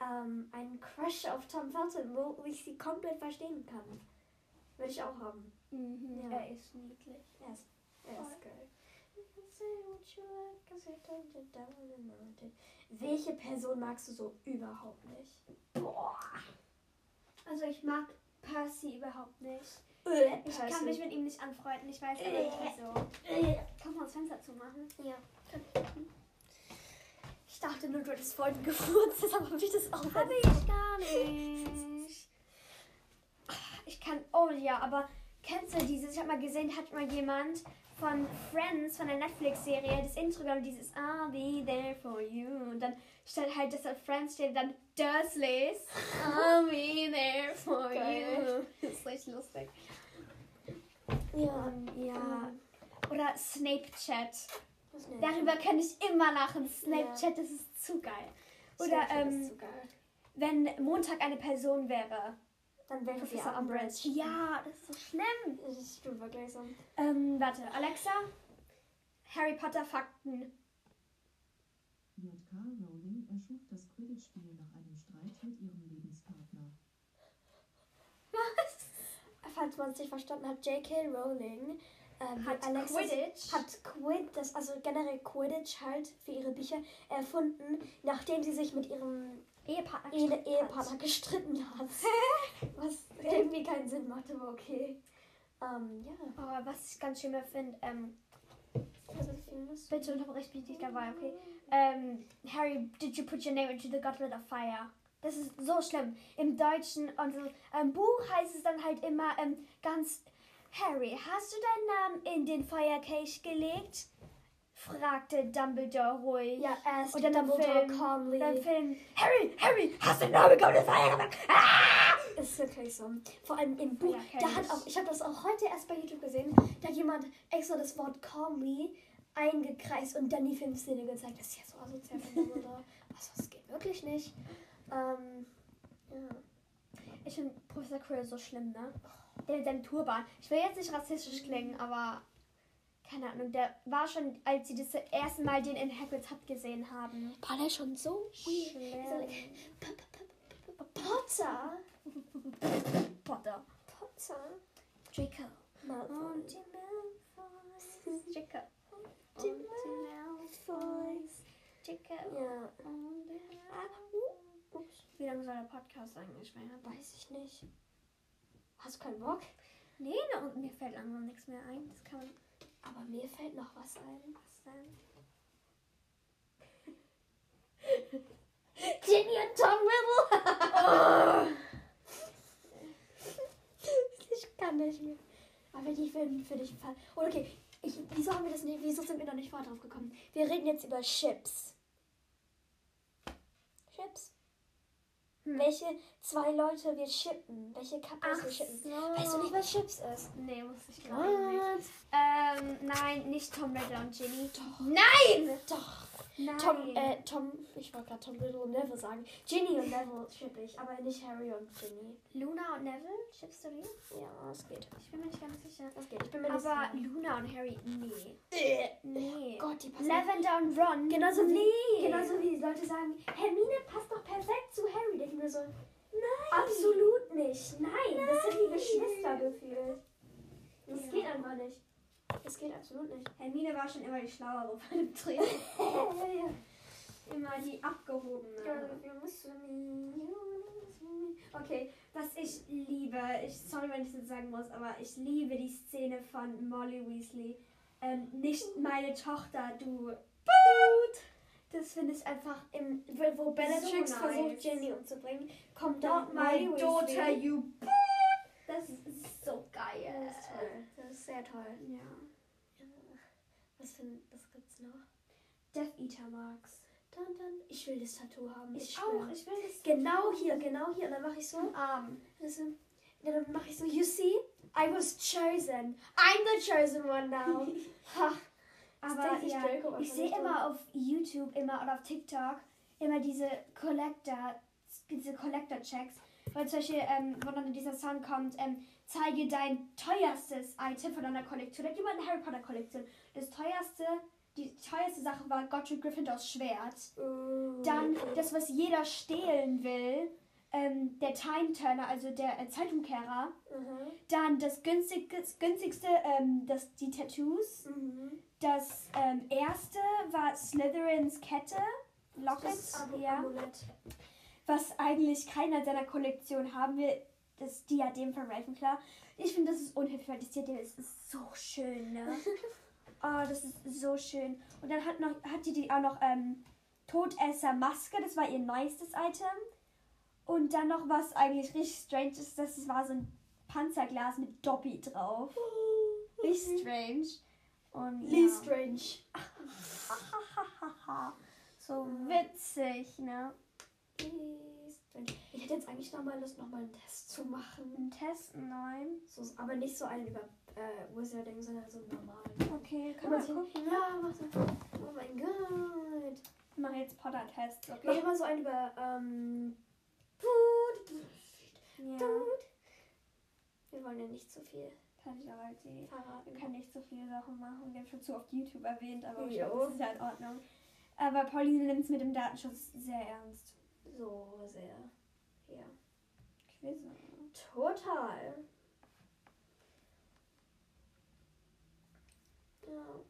ähm, einen Crush auf Tom Felton, wo ich sie komplett verstehen kann. Würde ich auch haben. Mhm, Ja. Er ist niedlich. Er ist, er ist geil. Welche Person magst du so überhaupt nicht? Boah. Also ich mag Percy überhaupt nicht. Äh, Ich kann mich mit ihm nicht anfreunden. Ich weiß aber Äh. nicht wieso. äh, Kann man das Fenster zumachen? Ja. Ich dachte nur, du hättest vorhin gefurzt, deshalb habe ich das auch Habe ich gar nicht. Ich kann. Oh ja, aber kennst du dieses? Ich habe mal gesehen, hat mal jemand von Friends, von der Netflix-Serie, das Intro genommen, dieses I'll be there for you. Und dann steht halt, dass da Friends steht, dann Dursleys. I'll be there for Geil. you. Das ist richtig lustig. Ja. Ähm, ja. Oder ist nett. Darüber kann ich immer lachen. Snape-Chat, das ist zu geil. Oder Snapchat ähm, so geil. wenn Montag eine Person wäre. Dann wäre sie Professor Umbridge. Ja, das ist so schlimm. Das stimmt wirklich so. Ähm, warte, Alexa. Harry Potter Fakten. J.K. Rowling erschuf das Quidditch-Spiel nach einem Streit mit ihrem Lebenspartner. Was? Falls man es nicht verstanden hat, J.K. Rowling ähm, Hat Alexis- Quidditch. hat Quid, das also generell Quidditch halt für ihre Bücher erfunden, nachdem sie sich mit ihrem Ehepartner. Ehe gestritten Ehepartner gestritten hat. Was irgendwie keinen Sinn macht, aber okay. Ähm, ja. Aber was ich ganz schön finde, ähm, bitte unterbrich mich nicht dabei, okay? Ähm, Harry, did you put your name into the goblet of fire? Das ist so schlimm. Im Deutschen und so, ähm, Buch heißt es dann halt immer ähm, ganz Harry, hast du deinen Namen in den Feuerkelch gelegt? Fragte Dumbledore ruhig. Ja, erst Und dann Dumbledore Film, calmly. Dann Film, Harry, Harry, hast du Goblet of Fire gemacht? Ah! Ist wirklich so. Vor allem im Buch. Ja, da hat ich. auch, ich habe das auch heute erst bei YouTube gesehen. Da hat jemand extra das Wort calmly eingekreist und dann die Filmszene gezeigt. Das ist ja so asozial von Dumbledore. Was, das geht wirklich nicht. Ähm, ja. Ich finde Professor Quirrell so schlimm, ne? Der mit seinem Turban. Ich will jetzt nicht rassistisch klingen, aber keine Ahnung, der war schon, als sie das erste Mal den in Hagrid's Hut gesehen haben. War der schon so weird? P- Potter? Potter. Potter? Draco. Malfoy. Monty Malfoy. Draco. Monty Monty Malfoy. Draco. Ja. Ah, Ups. Wie lange soll der Podcast eigentlich werden? Weiß ich nicht. Hast du keinen Bock? Nee, ne, und mir fällt langsam nichts mehr ein. Das kann man. Aber mir fällt noch was ein. Was denn? Ginny und Tom Riddle. ich kann nicht mehr. Aber die würden für dich fallen. Oh, okay. Ich, wieso haben wir das nicht? Wieso sind wir noch nicht vorher drauf gekommen? Wir reden jetzt über Chips. Chips? Hm. Welche zwei Leute wir shippen? Welche Couples Ach wir shippen? so. Weißt du nicht, was Chips ist? Nee, muss ich glaube nicht. Ähm, nein, nicht Tom Riddle und Ginny. Doch. Nein! Doch. Nein. Tom, äh, Tom, ich wollte gerade Tom Riddle und Neville sagen. Ginny und Neville shippe ich, aber nicht Harry und Ginny. Luna und Neville? Chips du die? Ja, es geht. Ich bin mir nicht ganz sicher. Es geht. Ich bin mir nicht Aber sicher. Luna und Harry, nee. Äh, Nee. Gott, die passen Lavender und Ron. Genauso wie, nee. genauso wie die Leute sagen, Hermine passt doch perfekt zu Harry. Denken wir so, nein. Absolut nicht. Nein, das sind wie Geschwister gefühlt. Das Ja. geht einfach nicht. Das geht absolut nicht. Hermine war schon immer die Schlauere von dem Trio. immer die abgehobene. Okay, was ich liebe, ich sorry, wenn ich das sagen muss, aber ich liebe die Szene von Molly Weasley. Ähm, nicht meine Tochter, du. Das finde ich einfach im Wo Bellatrix So versucht, nice. Jenny umzubringen, kommt dann Not my daughter, Weasley. you. Das ist so geil. Das ist toll. Sehr toll. Ja. Was, für, ein- was gibt's noch? Death Eater Marks. Dann, dann. Ich will das Tattoo haben. Ich, schwör. auch. Ich will das Genau hier, genau hier. Und dann mache ich so. Arm. Also, ja, dann mache ich so, you see, I was chosen. I'm the chosen one now. ha. Aber ja, Draco ich sehe immer auf YouTube immer oder auf TikTok immer diese Collector, diese Collector-Checks. Weil zum Beispiel, ähm, wo dann dieser Song kommt, ähm, zeige dein teuerstes Item von deiner Kollektion. Da jemand eine Harry Potter Kollektion. Das teuerste, die teuerste Sache war Godric Gryffindors Schwert. Uh, Dann das, was jeder stehlen will, ähm, der Time Turner, also der äh, Zeitumkehrer. Mhm. Dann das günstigste, günstigste ähm, das, die Tattoos. Mhm. Das ähm, erste war Slytherins Kette, Locket, Das Am ja, Amulett. Was eigentlich keiner seiner Kollektion haben will. Das Diadem von Ravenclaw. Ich finde, das ist unhöflich, weil das Diadem ist, ist so schön, ne? oh, das ist so schön. Und dann hat, noch, hatte die auch noch ähm, Todesser Maske, das war ihr neuestes Item. Und dann noch was eigentlich richtig strange ist, das war so ein Panzerglas mit Dobby drauf. Richtig strange. Und Lee ja. Strange. so witzig, ne? Ich hätte jetzt eigentlich nochmal Lust, nochmal einen Test zu machen. Ein Test, nein. So, aber nicht so einen über äh, Wizarding, sondern so einen normalen. Okay, kann man gucken. ne? Ja, mach so. Oh mein Gott. Ich mache jetzt Potter-Tests, Mach okay? mal so einen über ähm. Ja. Wir wollen ja nicht zu viel kann ich aber die. verraten. Wir können nicht so viele Sachen machen. Wir haben schon zu oft YouTube erwähnt, aber ich glaube, das ist ja in Ordnung. Aber Pauline nimmt es mit dem Datenschutz sehr ernst. So sehr. Ja. Quizze. Total. Ja.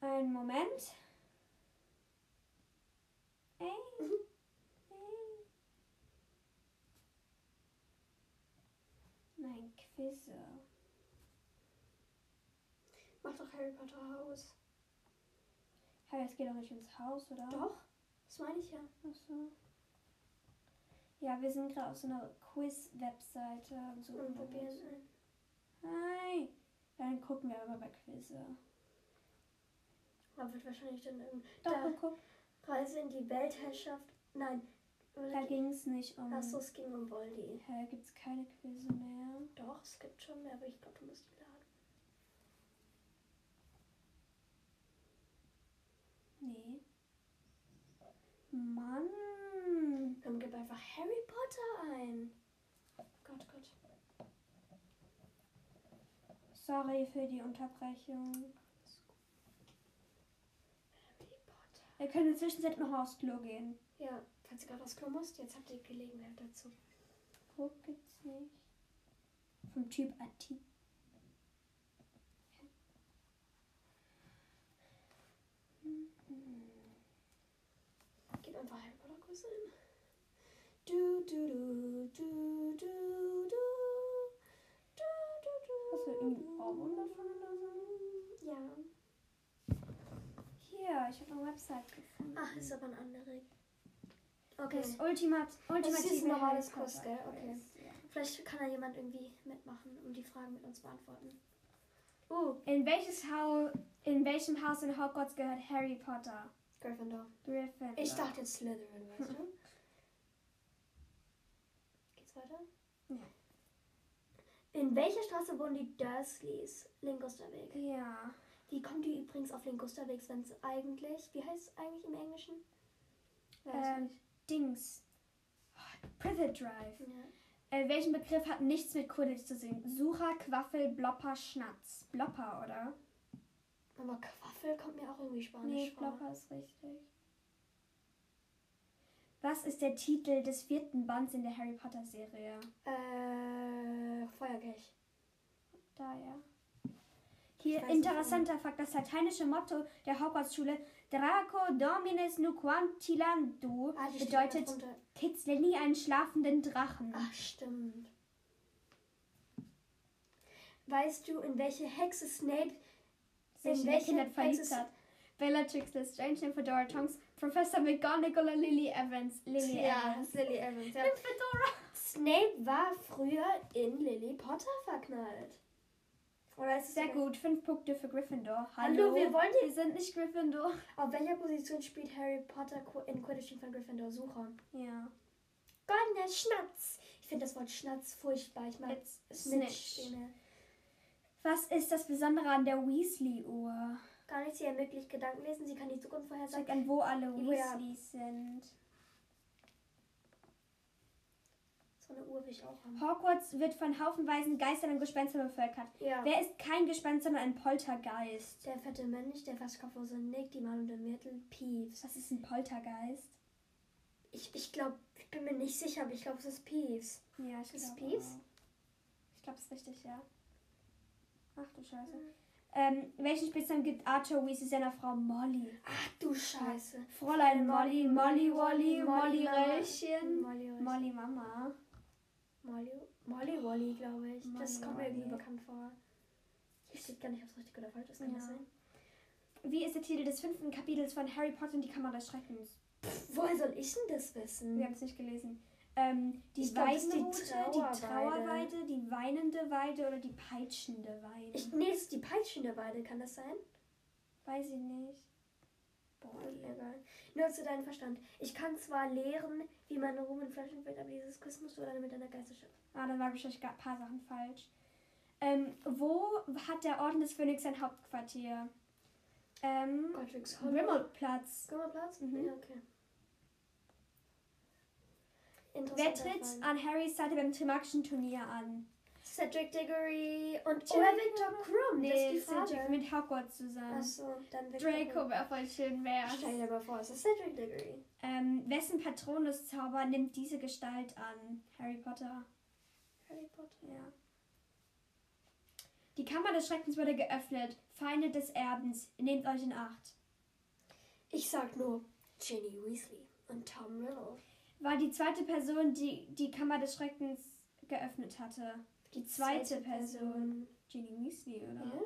Einen Moment. Ey. Mhm. Ey. Mein Quizze. Mach doch Harry Potter Haus. Hey, es geht doch nicht ins Haus, oder? Doch. Das meine ich ja. Ach so. Ja, wir sind gerade auf so einer Quiz-Webseite und so. Und probieren ein. Hi. Dann gucken wir aber bei Quizze. Man wird wahrscheinlich dann irgend Doch, Da. guck. Reise in die Weltherrschaft. Nein. Da ging es nicht um. Achso, es ging um Voldy. Hä, gibt's keine Quizze mehr? Doch, es gibt schon mehr, aber ich glaube, du musst die laden. Nee. Mann. Dann gib einfach Harry Potter ein. Gott, Gott. Sorry für die Unterbrechung. Harry Potter. Wir können in der Zwischenzeit noch aufs Klo gehen. Ja, falls du gerade aufs Klo musst, jetzt habt ihr Gelegenheit dazu. Guck gibt's nicht. Vom Typ Ati. Einfach Harry Potter Quiz ein. Du, du, du, du, du, du. Du. Hast du irgendein Ohrwurm davon oder so? Ja. Hier, ich habe eine Website gefunden. Ach, ist aber ein anderer. Okay. Das Ultimat ultimative ist ein normales Potter gell? Okay. Vielleicht kann da jemand irgendwie mitmachen und die Fragen mit uns beantworten. Uh, In welches Haus, in welchem Haus in Hogwarts gehört Harry Potter? Gryffindor. Gryffindor. Ich dachte jetzt Slytherin, weißt du? Geht's weiter? Ja. In welcher Straße wohnen die Dursleys? Lingusterweg. Ja. Wie kommt die übrigens auf Lingusterweg, wenn es eigentlich, wie heißt es eigentlich im Englischen? Weiß Ähm, nicht. Dings. Privet Drive. Ja. Äh, welchen Begriff hat nichts mit Quidditch zu sehen? Sucher, Quaffel, Blopper, Schnatz. Blopper, oder? Aber Quaffel kommt mir auch irgendwie spanisch Nee, vor. Blopper ist richtig. Was ist der Titel des vierten Bands in der Harry Potter Serie? Äh, Feuerkelch. Da, ja. Hier, interessanter Fakt, das lateinische Motto der Hogwarts-Schule Draco Domines Nuquantilandu Ah, bedeutet, kitzle nie einen schlafenden Drachen. Ach, stimmt. Weißt du, in welche Hexe Snape sich in in der welche Kinder verliebt hat. Bellatrix Lestrange, Nymphadora Tonks, Professor McGonagall oder Lily Evans? Lily Ja, Evans. Lily Evans. Ja. Nymphadora. Snape war früher in Lily Potter verknallt. Oder ist Sehr gut, fünf Punkte für Gryffindor. Hallo, Hallo, wir wollen die- wir sind nicht Gryffindor. Auf welcher Position spielt Harry Potter in Quidditch von Gryffindor? Sucher. Ja. Goldener Schnatz. Ich finde das Wort Schnatz furchtbar. Ich It's Snitch. Snitch. Was ist das Besondere an der Weasley-Uhr? Gar nicht, sie ermöglicht Gedanken lesen. Sie kann die Zukunft vorhersagen. Zeigt an, wo alle ja- Weasleys sind. So eine Uhr will ich auch haben. Hogwarts wird von haufenweisen Geistern und Gespenstern bevölkert. Ja. Wer ist kein Gespenst, sondern ein Poltergeist? Der fette Mensch, der fast kopflose Nick, die malende Myrtle, Peeves. Was ist ein Poltergeist? Ich, ich glaube, ich bin mir nicht sicher, aber ich glaube, es ist Peeves. Ja, ich Ist es glaube Peeves? auch. Ich glaube, es ist richtig, ja. Ach du Scheiße. Ähm, welchen Spitznamen gibt Arthur Weasley seiner Frau Molly? Ach du Scheiße. Fräulein Molly, Molly Wolly, Molly Mama. Röllchen. Molly. Molly Mama. Molly, Molly Wolly, glaube ich. das Molly kommt mir irgendwie bekannt vor. Hier steht gar nicht, ob es richtig oder falsch ist. Kann Ja. das sein? Wie ist der Titel des fünften Kapitels von Harry Potter und die Kammer des Schreckens? Woher soll ich denn das wissen? Wir haben es nicht gelesen. Ähm, die glaub, ist die Trauerweide. Trauerweide, die weinende Weide oder die peitschende Weide? Ich, nee, es ist die peitschende Weide, kann das sein? weiß ich nicht. Boah, egal. Nur zu deinem Verstand. Ich kann zwar lehren, wie man Ruhm in Flaschen fällt, aber dieses Quiz musst du dann mit deiner Geisterschaft. Ah, dann waren wahrscheinlich ein paar Sachen falsch. Ähm, wo hat der Orden des Phönix sein Hauptquartier? Ähm, Godric's Grimmauld-Platz. Platz? Mhm. Ja, okay. Wer tritt Fall. an Harrys Seite beim Trimagischen Turnier an? Cedric Diggory und Oder Victor Krum, das ist die Cedric mit Hogwarts zusammen. Achso, dann Victor Draco wäre voll schön wär's. Stell dir mal vor, es ist Cedric Diggory. Ähm, wessen Patronuszauber nimmt diese Gestalt an? Harry Potter. Harry Potter. Ja. Die Kammer des Schreckens wurde geöffnet. Feinde des Erbens, nehmt euch in Acht. Ich sag nur Ginny Weasley und Tom Riddle. War die zweite Person, die die Kammer des Schreckens geöffnet hatte. Die zweite, Person. Ginny Weasley, oder? Ja.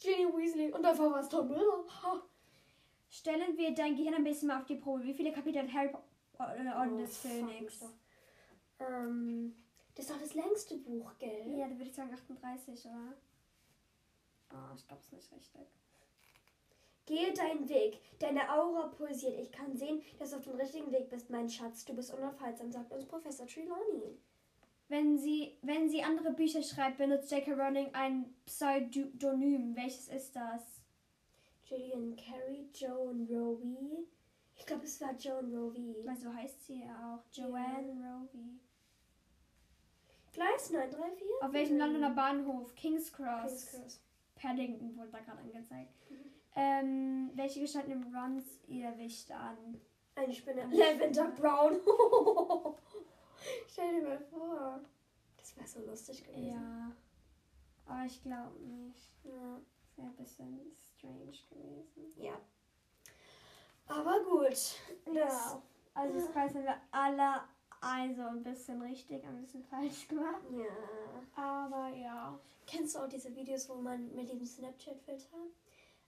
Ginny Weasley und davor war es Tom Riddle. Ha. Stellen wir dein Gehirn ein bisschen mal auf die Probe. Wie viele Kapitel hat Harry Potter äh, Orden Oh, des Phönix? mich doch. Ähm, das ist doch das längste Buch, gell? Ja, da würde ich sagen 38, oder? Oh, ich glaube es nicht richtig. Gehe deinen Weg. Deine Aura pulsiert. Ich kann sehen, dass du auf dem richtigen Weg bist, mein Schatz. Du bist unaufhaltsam, sagt uns Professor Trelawney. Wenn sie, wenn sie andere Bücher schreibt, benutzt J.K. Rowling ein Pseudonym. Welches ist das? Gillian Carey, Joan Rowie. Ich glaube, es war Joan Rowie. Weil so heißt sie ja auch. Joanne Rowie. Gleis 934. Auf welchem Londoner Bahnhof? King's Cross. King's Cross. Paddington wurde da gerade angezeigt. Ähm, welche Gestalt nimmt Rons Irrwicht an? Eine Spinne. Lavender Brown. Stell dir mal vor. Das wäre so lustig gewesen. Ja. Aber ich glaube nicht. Ja. Das wäre ein bisschen strange gewesen. ja. Aber gut. Ja. Also das Preis haben wir alle also ein bisschen richtig, ein bisschen falsch gemacht. Ja. Aber ja. Kennst du auch diese Videos, wo man mit dem Snapchat-Filter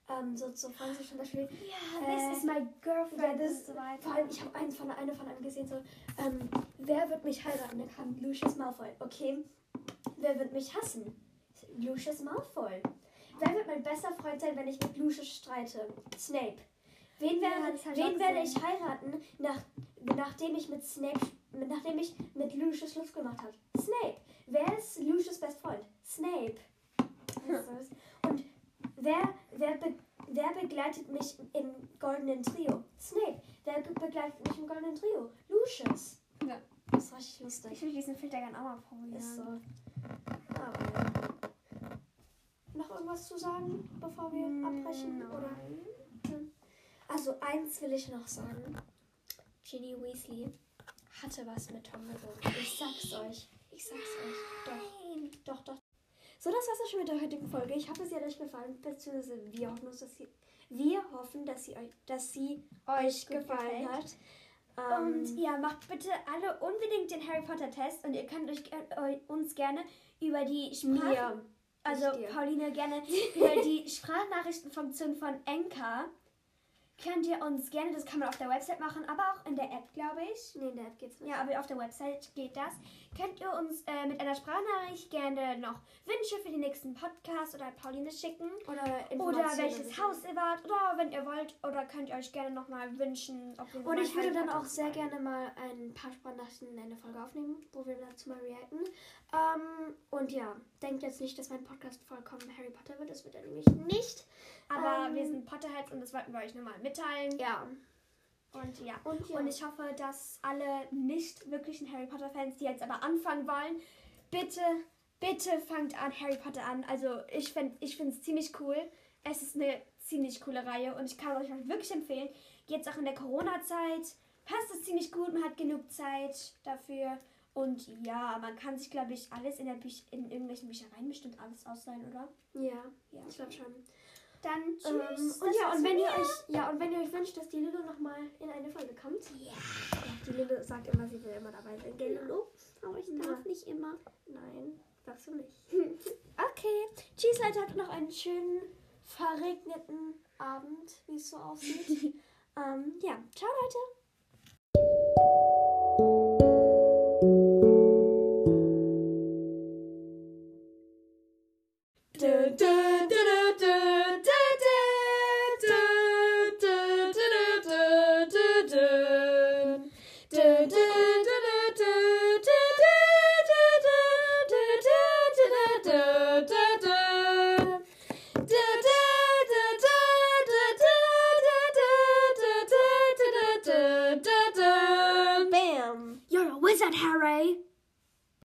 ähm, so zu Fragen zum Beispiel. Ja, Äh, this is my girlfriend ja, das- so. Vor allem, ich habe eins von eine von einem gesehen, so, ähm, wer wird mich heiraten? Da kam Lucius Malfoy. Okay, wer wird mich hassen? Lucius Malfoy. Wer wird mein bester Freund sein, wenn ich mit Lucius streite? Snape. Wen, Ja, werde, wen werde ich heiraten, nach, nachdem ich mit Snape nachdem ich mit Lucius Schluss gemacht habe? Snape. Wer ist Lucius Best Freund? Snape. Und wer, wer, be, wer begleitet mich im goldenen Trio? Snape. Wer begleitet mich im goldenen Trio? Lucius. Ja. Das ist richtig lustig. Ich will diesen Filter gerne auch mal probieren. Ist so. Aber ja. Noch irgendwas zu sagen, bevor wir Mm, abbrechen? nein. Oder? Also eins will ich noch sagen. Ginny Weasley hatte was mit Tom Riddle. Ich sag's euch. Ich sag's euch. Doch. Doch, doch. So, das war's auch schon mit der heutigen Folge. Ich hoffe, sie hat euch gefallen, beziehungsweise wir hoffen, dass sie, wir hoffen, dass sie euch, dass sie euch gefallen gefällt. hat. Ähm, Und ja, macht bitte alle unbedingt den Harry Potter Test und ihr könnt euch eu- uns gerne über die Sprache, mir. also. Pauline gerne über die Sprachnachrichtenfunktion von Enka könnt ihr uns gerne, das kann man auf der Website machen, aber auch in der App, glaube ich. Nee, in der App geht's nicht. Ja, aber auf der Website geht das. Könnt ihr uns äh, mit einer Sprachnachricht gerne noch Wünsche für den nächsten Podcast oder Pauline schicken? Oder, Oder welches. Haus ihr wart, oder wenn ihr wollt, oder könnt ihr euch gerne nochmal wünschen, ob wir Und ich würde dann auch sehr gerne mal ein paar Sprachnachrichten in eine Folge aufnehmen, wo wir dazu mal reacten. Ähm, und ja, denkt jetzt nicht, dass mein Podcast vollkommen Harry Potter wird. Das wird er nämlich nicht. Aber Ähm, wir sind Potterheads und das wollten wir euch nochmal mitteilen. Ja. Und ja. Und ja. Und ich hoffe, dass alle nicht wirklichen Harry Potter Fans, die jetzt aber anfangen wollen, bitte, bitte fangt an Harry Potter an. Also ich finde ich es ziemlich cool. Es ist eine ziemlich coole Reihe und ich kann euch auch wirklich empfehlen. Jetzt auch in der Corona-Zeit passt es ziemlich gut. Man hat genug Zeit dafür. Und ja, man kann sich, glaube ich, alles in, der Büch in irgendwelchen Büchereien bestimmt alles ausleihen, oder? ja, Ja. ich glaube schon. Dann tschüss. Ähm, und ja, und wenn ihr euch, ja, und wenn ihr euch wünscht, dass die Lulu nochmal in eine Folge kommt. Ja. Die Lulu sagt immer, sie will immer dabei sein. Gell, Lulu? Aber ich darf nicht immer. Nein, darfst du nicht. okay. Tschüss, Leute. Habt noch einen schönen, verregneten Abend, wie es so aussieht. ähm, ja, ciao, Leute. Bam! You're a